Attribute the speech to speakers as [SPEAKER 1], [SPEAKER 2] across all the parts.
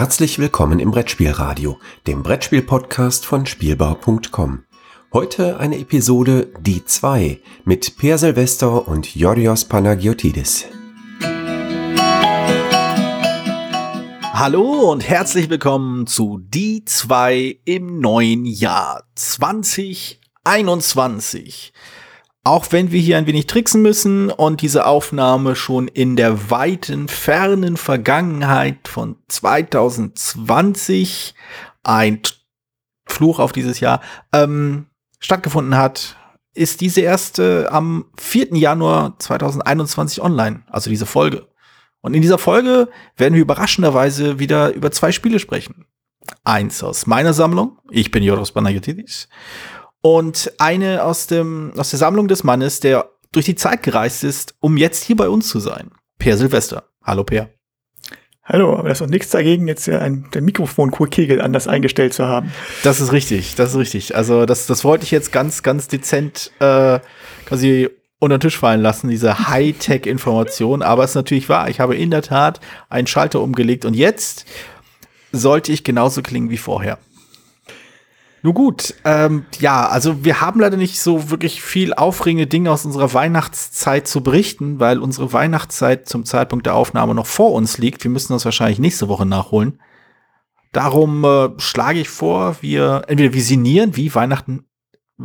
[SPEAKER 1] Herzlich willkommen im Brettspielradio, dem Brettspiel-Podcast von Spielbau.com. Heute eine Episode Die 2 mit Per Silvester und Yorios Panagiotidis.
[SPEAKER 2] Hallo und herzlich willkommen zu Die 2 im neuen Jahr 2021. Auch wenn wir hier ein wenig tricksen müssen und diese Aufnahme schon in der weiten, fernen Vergangenheit von 2020 ein Fluch auf dieses Jahr ähm, stattgefunden hat, ist diese erste am 4. Januar 2021 online, also diese Folge. Und in dieser Folge werden wir überraschenderweise wieder über zwei Spiele sprechen. Eins aus meiner Sammlung, ich bin Joros Banayotidis, und eine aus, dem, aus der Sammlung des Mannes, der durch die Zeit gereist ist, um jetzt hier bei uns zu sein. Per Silvester. Hallo Per.
[SPEAKER 3] Hallo, aber das ist doch nichts dagegen, jetzt ja ein, der Mikrofonkegel anders eingestellt zu haben.
[SPEAKER 2] Das ist richtig, das ist richtig. Also das, das wollte ich jetzt ganz, ganz dezent äh, quasi unter den Tisch fallen lassen, diese Hightech-Information. Aber es ist natürlich wahr, ich habe in der Tat einen Schalter umgelegt und jetzt sollte ich genauso klingen wie vorher. Nun gut, ähm, ja, also wir haben leider nicht so wirklich viel aufregende Dinge aus unserer Weihnachtszeit zu berichten, weil unsere Weihnachtszeit zum Zeitpunkt der Aufnahme noch vor uns liegt. Wir müssen das wahrscheinlich nächste Woche nachholen. Darum äh, schlage ich vor, wir entweder visinieren, wie Weihnachten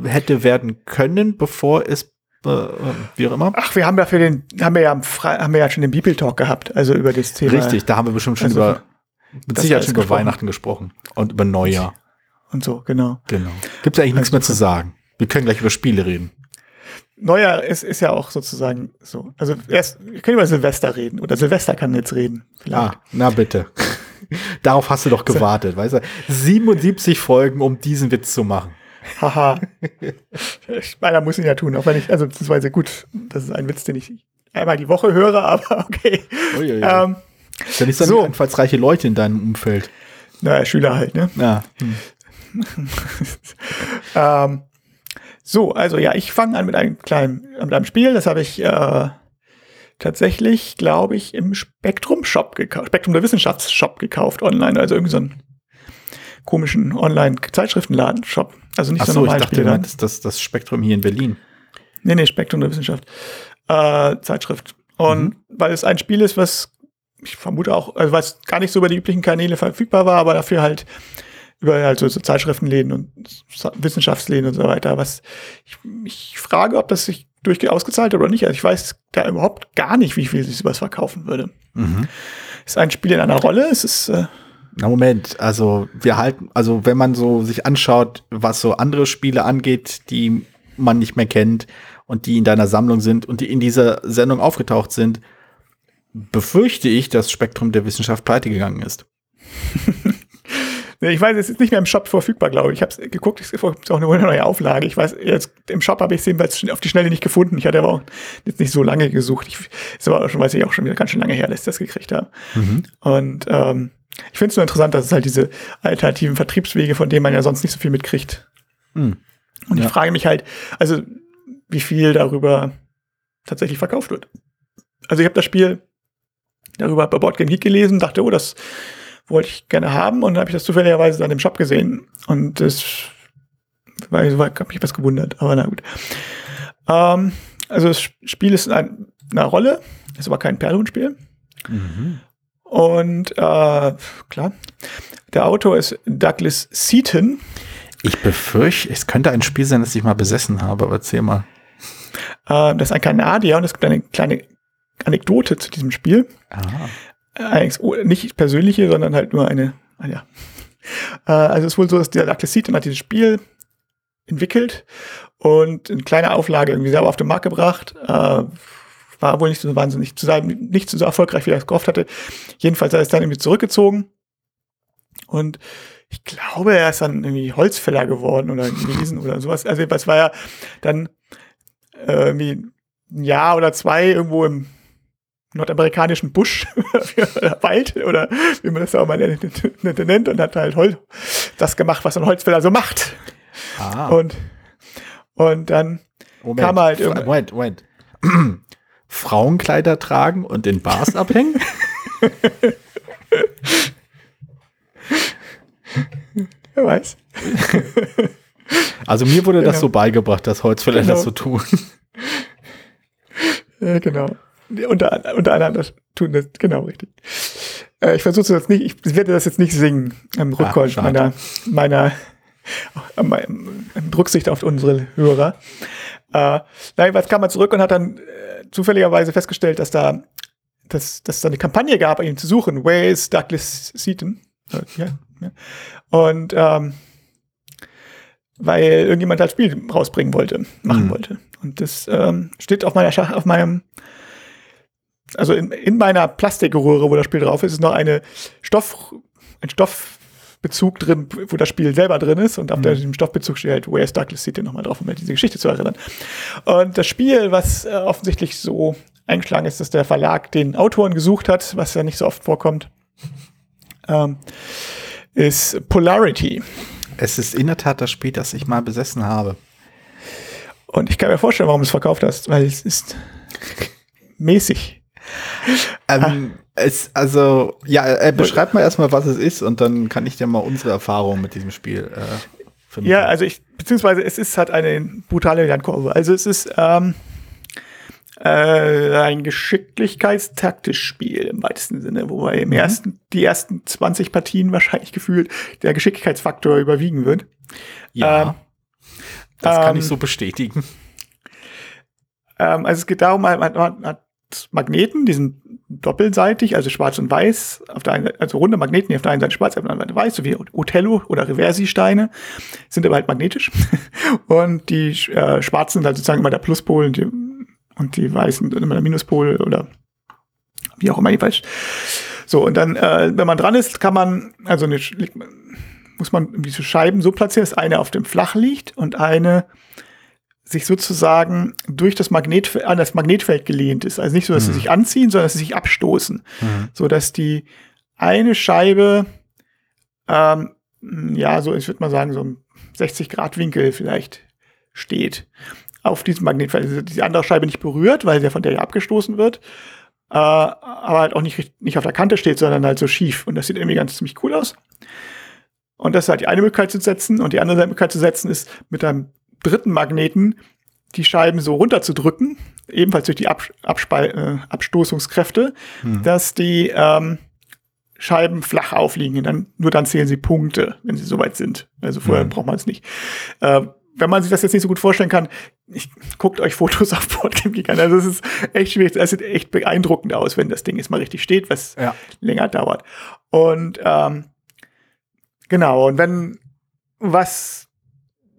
[SPEAKER 2] hätte werden können, bevor es äh, wie auch immer.
[SPEAKER 3] Ach, wir haben ja für den, haben wir ja, haben wir ja schon den Bibeltalk gehabt, also über das Thema.
[SPEAKER 2] Richtig, da haben wir bestimmt schon also, über, mit Sicherheit schon über Weihnachten gesprochen und über Neujahr
[SPEAKER 3] und so, genau.
[SPEAKER 2] Genau. Gibt es eigentlich nichts mehr zu sagen. Wir können gleich über Spiele reden.
[SPEAKER 3] Neujahr ist, ist ja auch sozusagen so. Also erst, wir können über Silvester reden oder Silvester kann jetzt reden.
[SPEAKER 2] Vielleicht. Ah, na bitte. Darauf hast du doch gewartet, weißt du? 77 Folgen, um diesen Witz zu machen.
[SPEAKER 3] Haha. Meiner muss ihn ja tun, auch wenn ich, also beziehungsweise gut, das ist ein Witz, den ich einmal die Woche höre, aber okay.
[SPEAKER 2] Uiuiui. Ähm, ist ja nicht so, so einfallsreiche Leute in deinem Umfeld.
[SPEAKER 3] Naja, Schüler halt, ne?
[SPEAKER 2] Ja. Hm.
[SPEAKER 3] ähm, so, also ja, ich fange an mit einem kleinen, mit einem Spiel. Das habe ich äh, tatsächlich, glaube ich, im Spektrum Shop gekauft, Spektrum der Wissenschaftsshop gekauft online, also irgendwie so einen komischen Online-Zeitschriftenladen-Shop. Also nicht
[SPEAKER 2] Ach so, so ich dachte, Spiele. Du meinst das, das Spektrum hier in Berlin.
[SPEAKER 3] Nee, nee, Spektrum der Wissenschaft. Äh, Zeitschrift. Und mhm. weil es ein Spiel ist, was ich vermute auch, also was gar nicht so über die üblichen Kanäle verfügbar war, aber dafür halt über halt so, so Zeitschriftenläden und Wissenschaftsläden und so weiter. Was ich, ich frage, ob das sich durchgehend ausgezahlt hat oder nicht. Also ich weiß da überhaupt gar nicht, wie viel sich sowas verkaufen würde. Mhm. Ist ein Spiel in einer Rolle. Es ist äh,
[SPEAKER 2] na Moment, also wir halten, also wenn man so sich anschaut, was so andere Spiele angeht, die man nicht mehr kennt und die in deiner Sammlung sind und die in dieser Sendung aufgetaucht sind, befürchte ich, dass Spektrum der Wissenschaft pleite gegangen ist.
[SPEAKER 3] Ich weiß, es ist nicht mehr im Shop verfügbar, glaube ich. Ich habe es geguckt, es gibt auch eine neue Auflage. Ich weiß, jetzt im Shop habe ich es jedenfalls auf die Schnelle nicht gefunden. Ich hatte aber auch jetzt nicht so lange gesucht. Ich, ist aber schon, weiß ich auch schon wieder ganz schön lange her, dass ich das gekriegt habe. Mhm. Und ähm, ich finde es nur interessant, dass es halt diese alternativen Vertriebswege, von denen man ja sonst nicht so viel mitkriegt. Mhm. Und ja. ich frage mich halt, also wie viel darüber tatsächlich verkauft wird. Also ich habe das Spiel darüber bei Boardgame Geek gelesen, dachte, oh, das wollte ich gerne haben und dann habe ich das zufälligerweise dann im Shop gesehen und das war, war habe mich was gewundert, aber na gut. Ähm, also das Spiel ist in einer Rolle, ist aber kein Perlhuhn-Spiel. Mhm. Und äh, klar, der Autor ist Douglas Seaton.
[SPEAKER 2] Ich befürchte, es könnte ein Spiel sein, das ich mal besessen habe, aber erzähl mal.
[SPEAKER 3] Äh, das ist ein Kanadier und es gibt eine kleine Anekdote zu diesem Spiel. Aha. Eigentlich nicht persönliche, sondern halt nur eine, ah ja. Äh, also es ist wohl so, dass der Accessit hat dieses Spiel entwickelt und in kleiner Auflage irgendwie selber auf den Markt gebracht. Äh, war wohl nicht so wahnsinnig zu sein, nicht so erfolgreich, wie er es gehofft hatte. Jedenfalls hat er es dann irgendwie zurückgezogen. Und ich glaube, er ist dann irgendwie Holzfäller geworden oder gewesen oder sowas. Also es war ja dann äh, irgendwie ein Jahr oder zwei irgendwo im nordamerikanischen Busch oder Wald oder wie man das auch mal nennt und hat halt Holz, das gemacht, was ein Holzfäller so macht. Ah. Und, und dann Moment, kam halt
[SPEAKER 2] irgendwann. Moment, Moment. Frauenkleider tragen und in Bars abhängen?
[SPEAKER 3] Wer weiß.
[SPEAKER 2] Also mir wurde das
[SPEAKER 3] Genau.
[SPEAKER 2] so beigebracht, dass Holzfäller
[SPEAKER 3] Genau.
[SPEAKER 2] das so tun.
[SPEAKER 3] Ja, genau. Unter, unter anderem das tun das, genau, richtig. Äh, ich versuche jetzt nicht, ich werde das jetzt nicht singen am Rückhalt
[SPEAKER 2] schade.
[SPEAKER 3] meiner, meiner, Rücksicht auf unsere Hörer. Äh, nein, was kam er zurück und hat dann äh, zufälligerweise festgestellt, dass da, dass, dass es da eine Kampagne gab, ihn zu suchen. Where is Douglas Seaton? Äh, Ja, ja. Und ähm, weil irgendjemand das Spiel rausbringen wollte, machen
[SPEAKER 2] Mhm.
[SPEAKER 3] wollte. Und das ähm, steht auf meiner Schach, auf meinem, also in, in meiner Plastikröhre, wo das Spiel drauf ist, ist noch eine Stoff, ein Stoffbezug drin, wo das Spiel selber drin ist. Und auf dem Stoffbezug steht halt Where's Douglas Seaton nochmal drauf, um diese Geschichte zu erinnern. Und das Spiel, was äh, offensichtlich so eingeschlagen ist, dass der Verlag den Autoren gesucht hat, was ja nicht so oft vorkommt, ähm, ist Polarity.
[SPEAKER 2] Es ist in der Tat das Spiel, das ich mal besessen habe.
[SPEAKER 3] Und ich kann mir vorstellen, warum du es verkauft hast, weil es ist mäßig.
[SPEAKER 2] Ähm, es, also, ja, äh, beschreib mal erstmal, was es ist und dann kann ich dir mal unsere Erfahrungen mit diesem Spiel äh, vermitteln.
[SPEAKER 3] Ja, also ich, beziehungsweise es ist halt eine brutale Lernkurve. Also es ist ähm, äh, ein Geschicklichkeitstaktisch-Spiel im weitesten Sinne, wobei im ersten, die ersten 20 Partien wahrscheinlich gefühlt der Geschicklichkeitsfaktor überwiegen wird.
[SPEAKER 2] ja
[SPEAKER 3] ähm,
[SPEAKER 2] das kann
[SPEAKER 3] ähm,
[SPEAKER 2] ich so bestätigen.
[SPEAKER 3] Ähm, also es geht darum, man, man man hat Magneten, die sind doppelseitig, also schwarz und weiß, auf der einen also runde Magneten, die auf der einen Seite schwarz, auf der anderen Seite weiß, so wie Othello oder Reversi-Steine, sind aber halt magnetisch. Und die äh, schwarzen sind halt sozusagen immer der Pluspol und die, und die weißen sind immer der Minuspol oder wie auch immer jedenfalls. So, und dann, äh, wenn man dran ist, kann man, also eine, muss man so Scheiben so platzieren, dass eine auf dem Flach liegt und eine sich sozusagen durch das Magnetfeld, an das Magnetfeld gelehnt ist. Also nicht so, dass sie sich anziehen, sondern dass sie sich abstoßen.
[SPEAKER 2] Mhm.
[SPEAKER 3] So dass die eine Scheibe, ähm, ja, so, ich würde mal sagen, so im 60 Grad Winkel vielleicht steht auf diesem Magnetfeld. Also die andere Scheibe nicht berührt, weil sie ja von der ja abgestoßen wird. Äh, aber halt auch nicht, nicht auf der Kante steht, sondern halt so schief. Und das sieht irgendwie ganz ziemlich cool aus. Und das ist halt die eine Möglichkeit zu setzen. Und die andere Möglichkeit zu setzen ist, mit einem dritten Magneten die Scheiben so runterzudrücken, ebenfalls durch die Abspal äh, Abstoßungskräfte, dass die ähm, Scheiben flach aufliegen. Dann, nur dann zählen sie Punkte, wenn sie soweit sind. Also vorher
[SPEAKER 2] Mhm.
[SPEAKER 3] braucht man es nicht. Äh, wenn man sich das jetzt nicht so gut vorstellen kann, ich, guckt euch Fotos auf Boardgame Geek an. Also es ist echt schwierig. Es sieht echt beeindruckend aus, wenn das Ding jetzt mal richtig steht, was
[SPEAKER 2] Ja.
[SPEAKER 3] länger dauert. Und ähm, genau, und wenn was,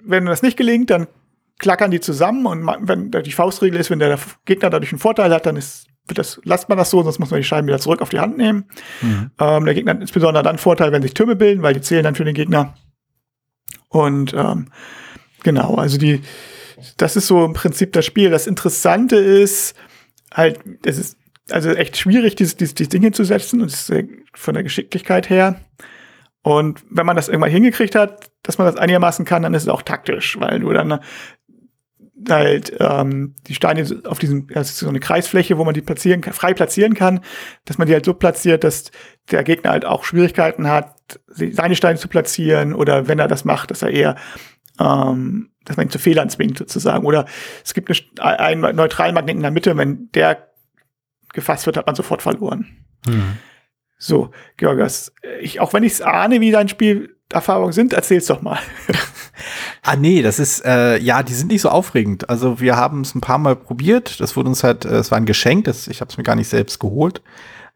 [SPEAKER 3] wenn das nicht gelingt, dann klackern die zusammen und wenn die Faustregel ist, wenn der Gegner dadurch einen Vorteil hat, dann ist, das, lasst man das so, sonst muss man die Scheiben wieder zurück auf die Hand nehmen.
[SPEAKER 2] Mhm.
[SPEAKER 3] Ähm, der Gegner hat insbesondere dann Vorteil, wenn sich Türme bilden, weil die zählen dann für den Gegner. Und ähm, genau, also die, das ist so im Prinzip das Spiel. Das Interessante ist halt, das ist also echt schwierig, dieses, dieses, dieses Ding hinzusetzen und es ist sehr- von der Geschicklichkeit her. Und wenn man das irgendwann hingekriegt hat, dass man das einigermaßen kann, dann ist es auch taktisch, weil du dann halt ähm, die Steine auf diesem, das ist so eine Kreisfläche, wo man die platzieren kann, frei platzieren kann, dass man die halt so platziert, dass der Gegner halt auch Schwierigkeiten hat, seine Steine zu platzieren oder wenn er das macht, dass er eher ähm, dass man ihn zu Fehlern zwingt sozusagen. Oder es gibt eine, einen neutralen Magneten in der Mitte, wenn der gefasst wird, hat man sofort verloren.
[SPEAKER 2] Mhm.
[SPEAKER 3] So, Georgas, ich, auch wenn ich es ahne, wie dein Spielerfahrungen sind, erzähl's doch mal.
[SPEAKER 2] Ah, nee, das ist, äh, ja, die sind nicht so aufregend. Also wir haben es ein paar Mal probiert. Das wurde uns halt, äh, es war ein Geschenk, das, ich habe es mir gar nicht selbst geholt.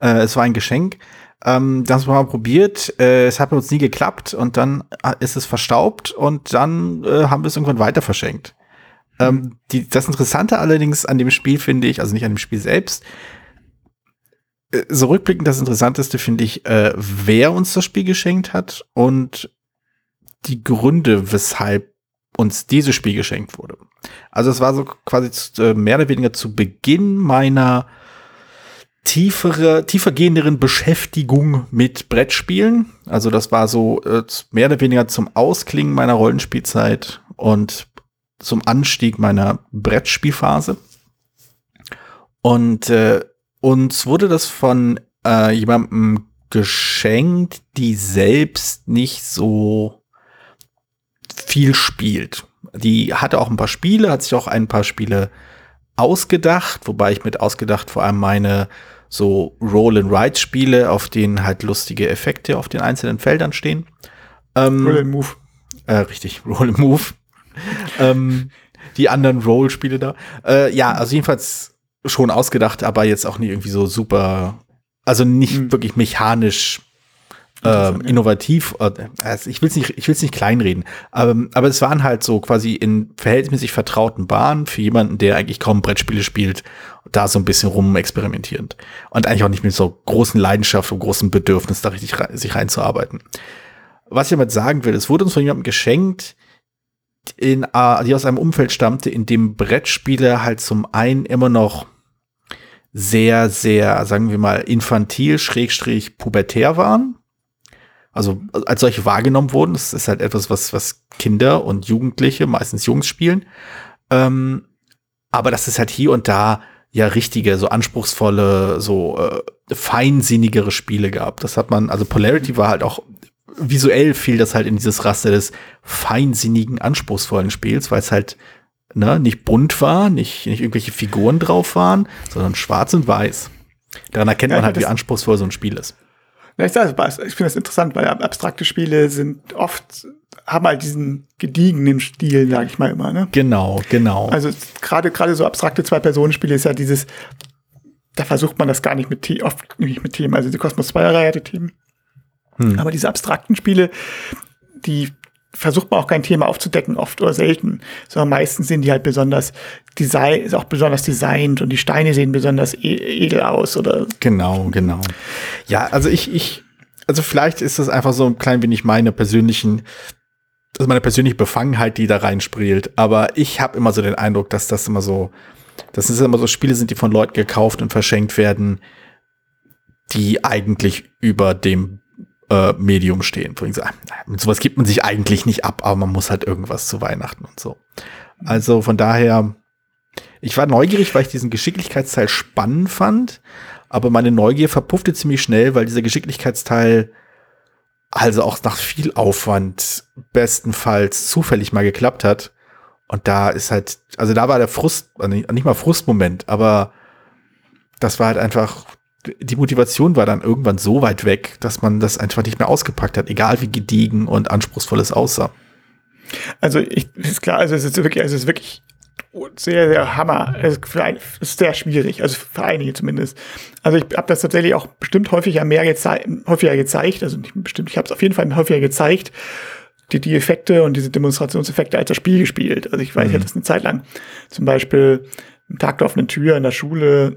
[SPEAKER 2] Äh, es war ein Geschenk. Ähm, das haben wir mal probiert. Äh, es hat uns nie geklappt und dann äh, ist es verstaubt und dann äh, haben wir es irgendwann weiter verschenkt. Ähm, die, das Interessante allerdings an dem Spiel finde ich, also nicht an dem Spiel selbst, so rückblickend das Interessanteste finde ich, äh, wer uns das Spiel geschenkt hat und die Gründe, weshalb uns dieses Spiel geschenkt wurde. Also es war so quasi zu, äh, mehr oder weniger zu Beginn meiner tiefere, tiefergehenderen Beschäftigung mit Brettspielen. Also das war so äh, mehr oder weniger zum Ausklingen meiner Rollenspielzeit und zum Anstieg meiner Brettspielphase. Und äh, uns wurde das von äh, jemandem geschenkt, die selbst nicht so viel spielt. Die hatte auch ein paar Spiele, hat sich auch ein paar Spiele ausgedacht, wobei ich mit ausgedacht vor allem meine so Roll-and-Ride-Spiele, auf denen halt lustige Effekte auf den einzelnen Feldern stehen.
[SPEAKER 3] Ähm, Roll and Move.
[SPEAKER 2] Äh, richtig, Roll and Move. ähm, die anderen Roll-Spiele da. Äh, ja, also jedenfalls schon ausgedacht, aber jetzt auch nicht irgendwie so super, also nicht hm. wirklich mechanisch ähm, innovativ. Äh, also ich will es nicht, ich will es nicht kleinreden, aber, aber es waren halt so quasi in verhältnismäßig vertrauten Bahnen für jemanden, der eigentlich kaum Brettspiele spielt, da so ein bisschen rum experimentierend und eigentlich auch nicht mit so großen Leidenschaft und großem Bedürfnis da richtig rein, sich reinzuarbeiten. Was ich damit sagen will, es wurde uns von jemandem geschenkt, in, uh, die aus einem Umfeld stammte, in dem Brettspiele halt zum einen immer noch sehr, sehr, sagen wir mal, infantil, schrägstrich, pubertär waren also als solche wahrgenommen wurden. Das ist halt etwas, was, was Kinder und Jugendliche, meistens Jungs spielen. Ähm, aber das ist halt hier und da ja richtige, so anspruchsvolle, so äh, feinsinnigere Spiele gab. Das hat man, also Polarity war halt auch visuell fiel das halt in dieses Raster des feinsinnigen, anspruchsvollen Spiels, weil es halt ne, nicht bunt war, nicht, nicht irgendwelche Figuren drauf waren, sondern schwarz und weiß. Daran erkennt ja, man halt, wie anspruchsvoll so ein Spiel ist.
[SPEAKER 3] Ich, ich finde das interessant, weil abstrakte Spiele sind oft, haben halt diesen gediegenen Stil, sage ich mal immer. Ne?
[SPEAKER 2] Genau, genau.
[SPEAKER 3] Also gerade gerade so abstrakte Zwei-Personen-Spiele ist ja dieses, da versucht man das gar nicht mit Themen, oft nicht mit Themen. Also die Cosmos 2-Reihe hatte Themen. Hm. Aber diese abstrakten Spiele, die versucht man auch kein Thema aufzudecken, oft oder selten, sondern meistens sind die halt besonders Design, ist auch besonders designt und die Steine sehen besonders e edel aus oder.
[SPEAKER 2] Genau, genau. Ja, also ich, ich, also vielleicht ist das einfach so ein klein wenig meine persönlichen, also meine persönliche Befangenheit, die da reinsprielt. Aber ich habe immer so den Eindruck, dass das immer so, dass es immer so Spiele sind, die von Leuten gekauft und verschenkt werden, die eigentlich über dem äh, Medium stehen. Ich sage, mit sowas gibt man sich eigentlich nicht ab, aber man muss halt irgendwas zu Weihnachten und so. Also von daher, ich war neugierig, weil ich diesen Geschicklichkeitsteil spannend fand, aber meine Neugier verpuffte ziemlich schnell, weil dieser Geschicklichkeitsteil also auch nach viel Aufwand bestenfalls zufällig mal geklappt hat. Und da ist halt, also da war der Frust, also nicht mal Frustmoment, aber das war halt einfach die Motivation war dann irgendwann so weit weg, dass man das einfach nicht mehr ausgepackt hat, egal wie gediegen und anspruchsvoll es aussah.
[SPEAKER 3] Also ich ist klar, also es ist wirklich, also es ist wirklich sehr, sehr Hammer. Es ist sehr schwierig, also für einige zumindest. Also ich habe das tatsächlich auch bestimmt häufiger mehr gezei häufiger gezeigt, also nicht bestimmt, ich habe es auf jeden Fall häufiger gezeigt, die, die Effekte und diese Demonstrationseffekte als das Spiel gespielt. Also ich weiß, mhm. ich hatte das eine Zeit lang. Zum Beispiel am Tag der offenen Tür in der Schule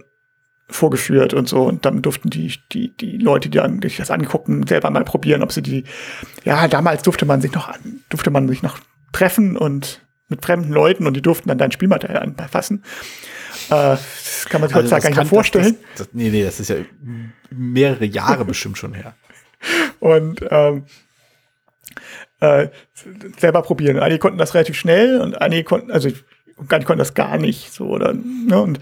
[SPEAKER 3] vorgeführt und so. Und dann durften die, die, die Leute, die dann sich das angucken, selber mal probieren, ob sie die, ja, damals durfte man sich noch, durfte man sich noch treffen und mit fremden Leuten und die durften dann dein Spielmaterial anfassen. Äh, das kann man sich also heutzutage gar nicht mehr vorstellen.
[SPEAKER 2] Das, das, nee, nee, das ist ja mehrere Jahre bestimmt schon her.
[SPEAKER 3] Und ähm, äh, selber probieren. Einige konnten das relativ schnell und einige konnten, also gar konnten das gar nicht so oder ne? und,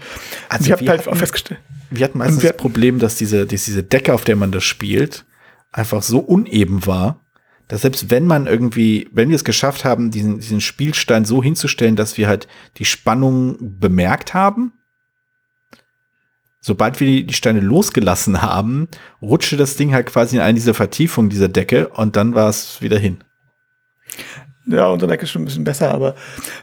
[SPEAKER 2] also ich habe halt auch festgestellt. Wir hatten meistens wir, das Problem, dass diese, dass diese Decke, auf der man das spielt, einfach so uneben war, dass selbst wenn man irgendwie, wenn wir es geschafft haben, diesen, diesen Spielstein so hinzustellen, dass wir halt die Spannung bemerkt haben, sobald wir die, die Steine losgelassen haben, rutschte das Ding halt quasi in eine dieser Vertiefungen dieser Decke und dann war es wieder hin.
[SPEAKER 3] Ja, unser Deck ist schon ein bisschen besser, aber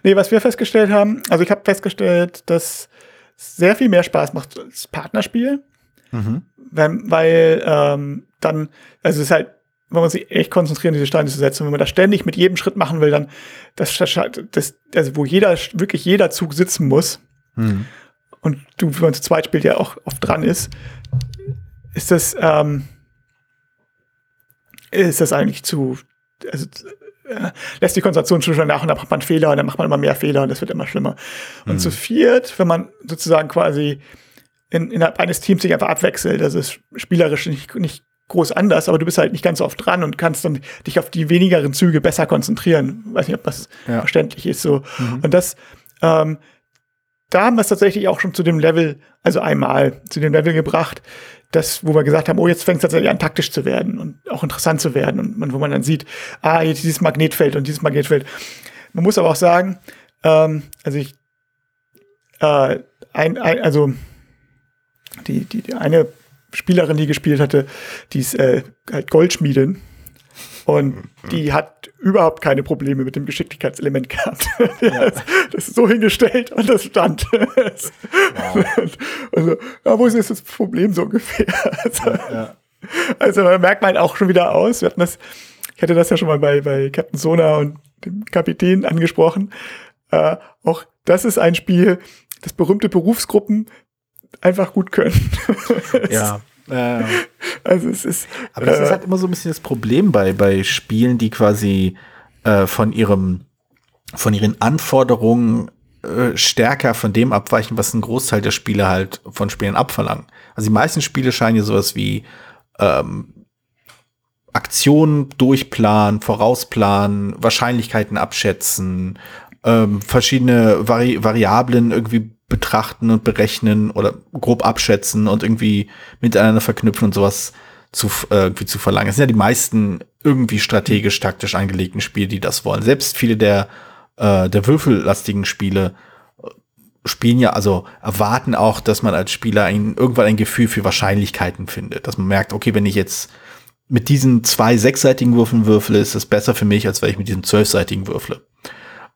[SPEAKER 3] nee, was wir festgestellt haben, also ich habe festgestellt, dass sehr viel mehr Spaß macht als Partnerspiel. Mhm. Wenn, weil ähm, dann, also es ist halt, man muss sich echt konzentrieren, diese Steine zu setzen. Wenn man das ständig mit jedem Schritt machen will, dann das, das also wo jeder, wirklich jeder Zug sitzen muss mhm. und du, wenn man zu zweit spielt, ja auch oft dran ist, ist das, ähm, ist das eigentlich zu, also lässt die Konzentration schon nach und dann macht man Fehler und dann macht man immer mehr Fehler und das wird immer schlimmer. Und mhm. zu viert, wenn man sozusagen quasi in, innerhalb eines Teams sich einfach abwechselt, das ist spielerisch nicht, nicht groß anders, aber du bist halt nicht ganz so oft dran und kannst dann dich auf die wenigeren Züge besser konzentrieren. Weiß nicht, ob das ja. verständlich ist so. Mhm. Und das, ähm, da haben wir es tatsächlich auch schon zu dem Level, also einmal zu dem Level gebracht, das, wo wir gesagt haben, oh, jetzt fängt es tatsächlich an, taktisch zu werden und auch interessant zu werden. Und man, wo man dann sieht, ah, jetzt dieses Magnetfeld und dieses Magnetfeld. Man muss aber auch sagen, ähm, also ich, äh, ein, ein, also die, die, die eine Spielerin, die gespielt hatte, die ist äh, halt Goldschmiedin. Und die hat überhaupt keine Probleme mit dem Geschicklichkeitselement gehabt. Ja. Das ist so hingestellt und das stand. Wow. Also, ja, wo ist jetzt das Problem so ungefähr? Also, ja. also man merkt man auch schon wieder aus. Wir hatten das, ich hatte das ja schon mal bei, bei Captain Sona und dem Kapitän angesprochen. Äh, auch das ist ein Spiel, das berühmte Berufsgruppen einfach gut können.
[SPEAKER 2] ja. Also es ist. Aber das äh, ist halt immer so ein bisschen das Problem bei, bei Spielen, die quasi äh, von ihrem, von ihren Anforderungen äh, stärker von dem abweichen, was ein Großteil der Spiele halt von Spielen abverlangen. Also die meisten Spiele scheinen ja sowas wie ähm, Aktionen durchplanen, vorausplanen, Wahrscheinlichkeiten abschätzen, ähm, verschiedene Vari Variablen irgendwie betrachten und berechnen oder grob abschätzen und irgendwie miteinander verknüpfen und sowas zu, äh, irgendwie zu verlangen. Es sind ja die meisten irgendwie strategisch, taktisch angelegten Spiele, die das wollen. Selbst viele der, äh, der würfellastigen Spiele äh, spielen ja, also erwarten auch, dass man als Spieler ein, irgendwann ein Gefühl für Wahrscheinlichkeiten findet. Dass man merkt, okay, wenn ich jetzt mit diesen zwei sechsseitigen Würfeln würfle, ist es besser für mich, als wenn ich mit diesen zwölfseitigen würfle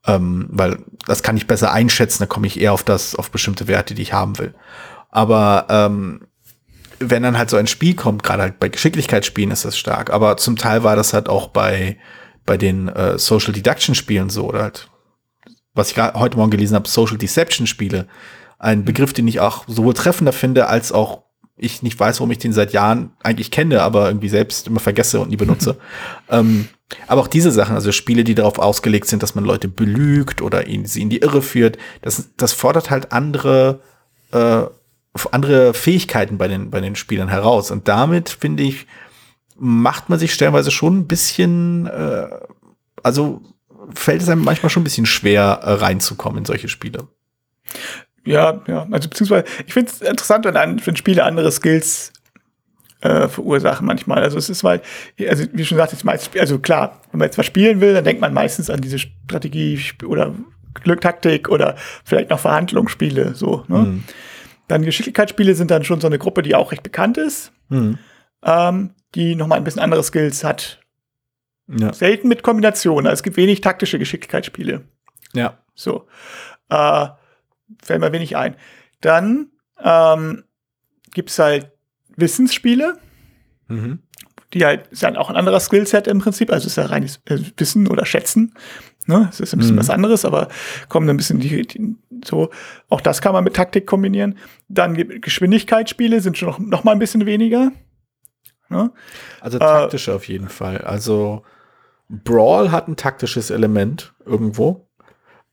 [SPEAKER 2] ähm, weil das kann ich besser einschätzen, da komme ich eher auf das, auf bestimmte Werte, die ich haben will. Aber ähm, wenn dann halt so ein Spiel kommt, gerade halt bei Geschicklichkeitsspielen ist das stark, aber zum Teil war das halt auch bei, bei den äh, Social Deduction Spielen so, oder halt, was ich gerade heute Morgen gelesen habe, Social Deception Spiele. Ein Begriff, den ich auch sowohl treffender finde, als auch ich nicht weiß, warum ich den seit Jahren eigentlich kenne, aber irgendwie selbst immer vergesse und nie benutze. ähm, aber auch diese Sachen, also Spiele, die darauf ausgelegt sind, dass man Leute belügt oder ihn, sie in die Irre führt, das, das fordert halt andere, äh, andere Fähigkeiten bei den, bei den Spielern heraus. Und damit, finde ich, macht man sich stellenweise schon ein bisschen, äh, also fällt es einem manchmal schon ein bisschen schwer, äh, reinzukommen in solche Spiele.
[SPEAKER 3] Ja, ja, also beziehungsweise, ich finde es interessant, wenn, wenn Spiele andere Skills äh, verursachen manchmal. Also es ist mal, also wie schon gesagt, meist, also klar, wenn man jetzt was spielen will, dann denkt man meistens an diese Strategie oder Glück, Taktik oder vielleicht noch Verhandlungsspiele, so. Ne? Mhm. Dann Geschicklichkeitsspiele sind dann schon so eine Gruppe, die auch recht bekannt ist, mhm. ähm, die nochmal ein bisschen andere Skills hat. Ja. Selten mit Kombinationen. Also es gibt wenig taktische Geschicklichkeitsspiele.
[SPEAKER 2] Ja.
[SPEAKER 3] So. Äh, fällt mir wenig ein. Dann ähm, gibt es halt Wissensspiele, mhm. die halt ist ja auch ein anderer Skillset im Prinzip, also ist ja reines äh, Wissen oder Schätzen. Ne? Es ist ein bisschen mhm. was anderes, aber kommen ein bisschen die, die, so, auch das kann man mit Taktik kombinieren. Dann Geschwindigkeitsspiele sind schon noch, noch mal ein bisschen weniger.
[SPEAKER 2] Ne? Also taktische äh, auf jeden Fall. Also Brawl hat ein taktisches Element irgendwo.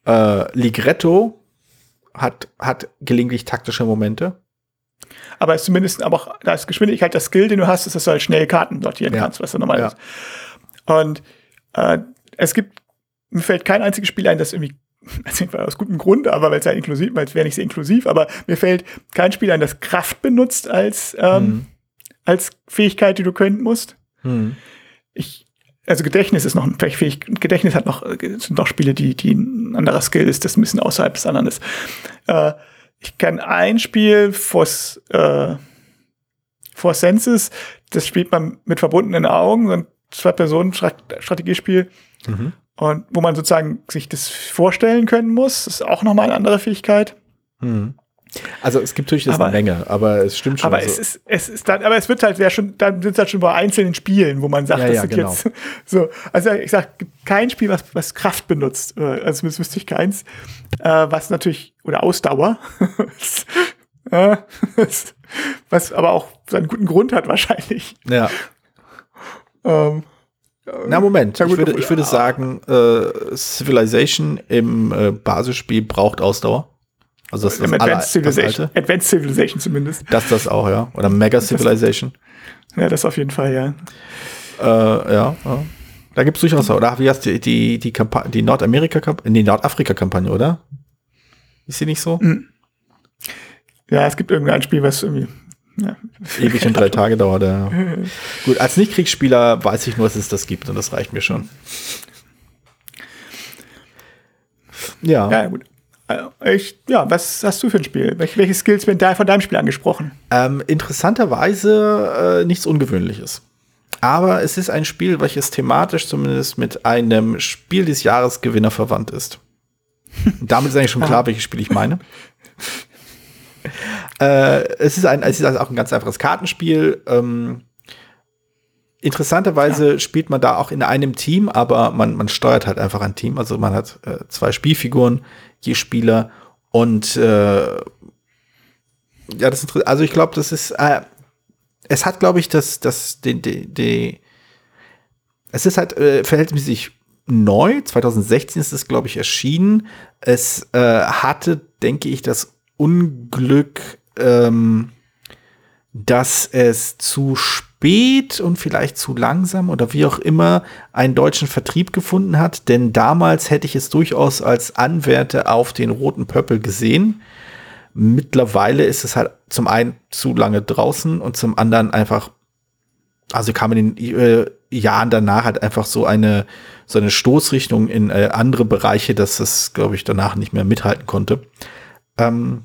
[SPEAKER 2] Äh, Ligretto hat, hat gelegentlich taktische Momente.
[SPEAKER 3] Aber es ist zumindest, aber auch, da ist Geschwindigkeit der Skill, den du hast, ist, dass du halt schnell Karten sortieren ja. kannst, was du normal ja. ist. Und äh, es gibt, mir fällt kein einziges Spiel ein, das irgendwie, also aus gutem Grund, aber weil es ja inklusiv, weil es wäre nicht sehr inklusiv, aber mir fällt kein Spiel ein, das Kraft benutzt als, ähm, mhm. als Fähigkeit, die du können musst. Mhm. Ich, also Gedächtnis ist noch ein fähig, Gedächtnis hat noch, sind noch Spiele, die, die ein anderer Skill ist, das ein bisschen außerhalb des anderen ist. Äh, ich kenne ein Spiel, Force, äh, Force Senses, das spielt man mit verbundenen Augen, so ein Zwei-Personen-Strategiespiel. Mhm. Und wo man sozusagen sich das vorstellen können muss, ist auch nochmal eine andere Fähigkeit.
[SPEAKER 2] Mhm. Also es gibt natürlich aber, eine Menge, aber es stimmt schon.
[SPEAKER 3] Aber also. es ist, es ist dann, aber es wird halt ja schon, dann sind es halt schon bei einzelnen Spielen, wo man sagt, ja, das ja, sind genau. jetzt so. Also ich sag, kein Spiel, was, was Kraft benutzt, äh, also zumindest wüsste ich keins, äh, was natürlich, oder Ausdauer, was aber auch seinen guten Grund hat wahrscheinlich.
[SPEAKER 2] Ja. Ähm, Na Moment, ja, gut, ich würde, ich würde sagen, äh, Civilization im äh, Basisspiel braucht Ausdauer.
[SPEAKER 3] Also das ist das Advanced Civilization. Advanced Civilization zumindest.
[SPEAKER 2] Das das auch, ja. Oder Mega Civilization.
[SPEAKER 3] ja, das auf jeden Fall, ja.
[SPEAKER 2] Äh, ja, ja. Da gibt es durchaus, oder wie heißt die, die, die, Kampa die Nordamerika, nee, Nordafrika-Kampagne, oder? Ist sie nicht so?
[SPEAKER 3] Mhm. Ja, es gibt irgendein Spiel, was irgendwie ja.
[SPEAKER 2] ewig und drei Tage dauert. Ja. Gut, als Nicht-Kriegsspieler weiß ich nur, dass es das gibt und das reicht mir schon.
[SPEAKER 3] Ja. Ja, gut. Also, ich, ja, was hast du für ein Spiel? Welche, welche Skills werden da von deinem Spiel angesprochen?
[SPEAKER 2] Ähm, interessanterweise äh, nichts Ungewöhnliches. Aber es ist ein Spiel, welches thematisch zumindest mit einem Spiel des Jahres Gewinner verwandt ist. Damit ist eigentlich schon klar, welches Spiel ich meine. äh, es, ist ein, es ist also auch ein ganz einfaches Kartenspiel. Ähm, interessanterweise ja. spielt man da auch in einem Team, aber man, man steuert halt einfach ein Team. Also man hat äh, zwei Spielfiguren je Spieler und äh, ja, das ist also ich glaube, das ist äh, es hat glaube ich das das die, die, die es ist halt äh, verhältnismäßig neu. 2016 ist es glaube ich erschienen. Es äh, hatte, denke ich, das Unglück, ähm, dass es zu spät und vielleicht zu langsam oder wie auch immer einen deutschen Vertrieb gefunden hat, denn damals hätte ich es durchaus als Anwärter auf den roten Pöppel gesehen. Mittlerweile ist es halt zum einen zu lange draußen und zum anderen einfach, also kam in den äh, Jahren danach halt einfach so eine, so eine Stoßrichtung in äh, andere Bereiche, dass es, glaube ich, danach nicht mehr mithalten konnte. Ähm,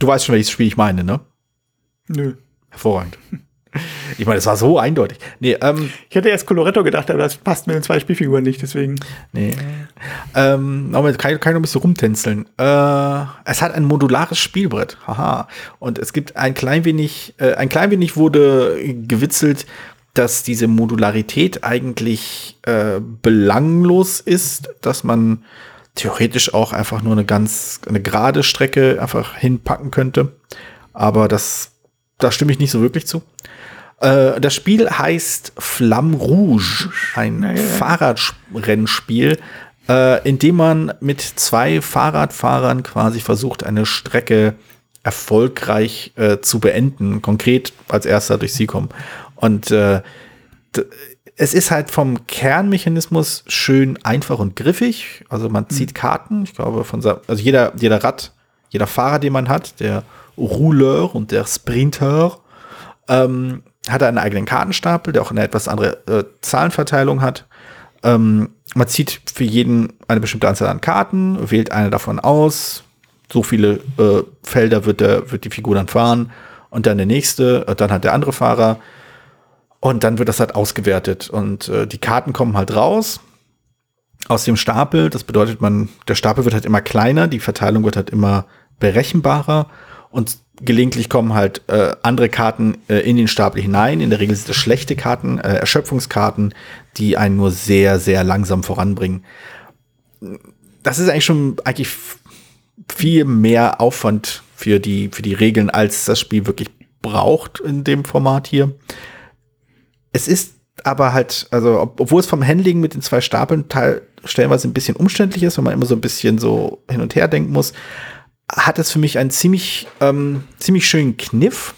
[SPEAKER 2] du weißt schon, welches Spiel ich meine, ne?
[SPEAKER 3] Nö.
[SPEAKER 2] Hervorragend. Ich meine, es war so eindeutig. Nee, ähm,
[SPEAKER 3] ich hätte erst Coloretto gedacht, aber das passt mit den zwei Spielfiguren nicht, deswegen.
[SPEAKER 2] Nee. Ähm, aber kann, kann ich noch ein bisschen rumtänzeln. Äh, es hat ein modulares Spielbrett. Haha. Und es gibt ein klein wenig, äh, ein klein wenig wurde gewitzelt, dass diese Modularität eigentlich äh, belanglos ist, dass man theoretisch auch einfach nur eine ganz, eine gerade Strecke einfach hinpacken könnte. Aber das da stimme ich nicht so wirklich zu. Äh, das Spiel heißt Flamme Rouge, ein ja, ja. Fahrradrennspiel, äh, in dem man mit zwei Fahrradfahrern quasi versucht, eine Strecke erfolgreich äh, zu beenden, konkret als erster durch sie kommen. Und äh, es ist halt vom Kernmechanismus schön einfach und griffig. Also man zieht mhm. Karten, ich glaube, von also jeder, jeder Rad, jeder Fahrer, den man hat, der Rouleur und der Sprinter ähm, hat einen eigenen Kartenstapel, der auch eine etwas andere äh, Zahlenverteilung hat. Ähm, man zieht für jeden eine bestimmte Anzahl an Karten, wählt eine davon aus. So viele äh, Felder wird, der, wird die Figur dann fahren und dann der nächste, äh, dann hat der andere Fahrer. Und dann wird das halt ausgewertet und äh, die Karten kommen halt raus aus dem Stapel. Das bedeutet, man, der Stapel wird halt immer kleiner, die Verteilung wird halt immer berechenbarer und gelegentlich kommen halt äh, andere Karten äh, in den Stapel hinein. In der Regel sind es schlechte Karten, äh, Erschöpfungskarten, die einen nur sehr, sehr langsam voranbringen. Das ist eigentlich schon eigentlich viel mehr Aufwand für die, für die Regeln, als das Spiel wirklich braucht in dem Format hier. Es ist aber halt, also, obwohl es vom Handling mit den zwei Stapeln teil, stellenweise ein bisschen umständlich ist, wenn man immer so ein bisschen so hin und her denken muss, hat es für mich einen ziemlich, ähm, ziemlich schönen Kniff,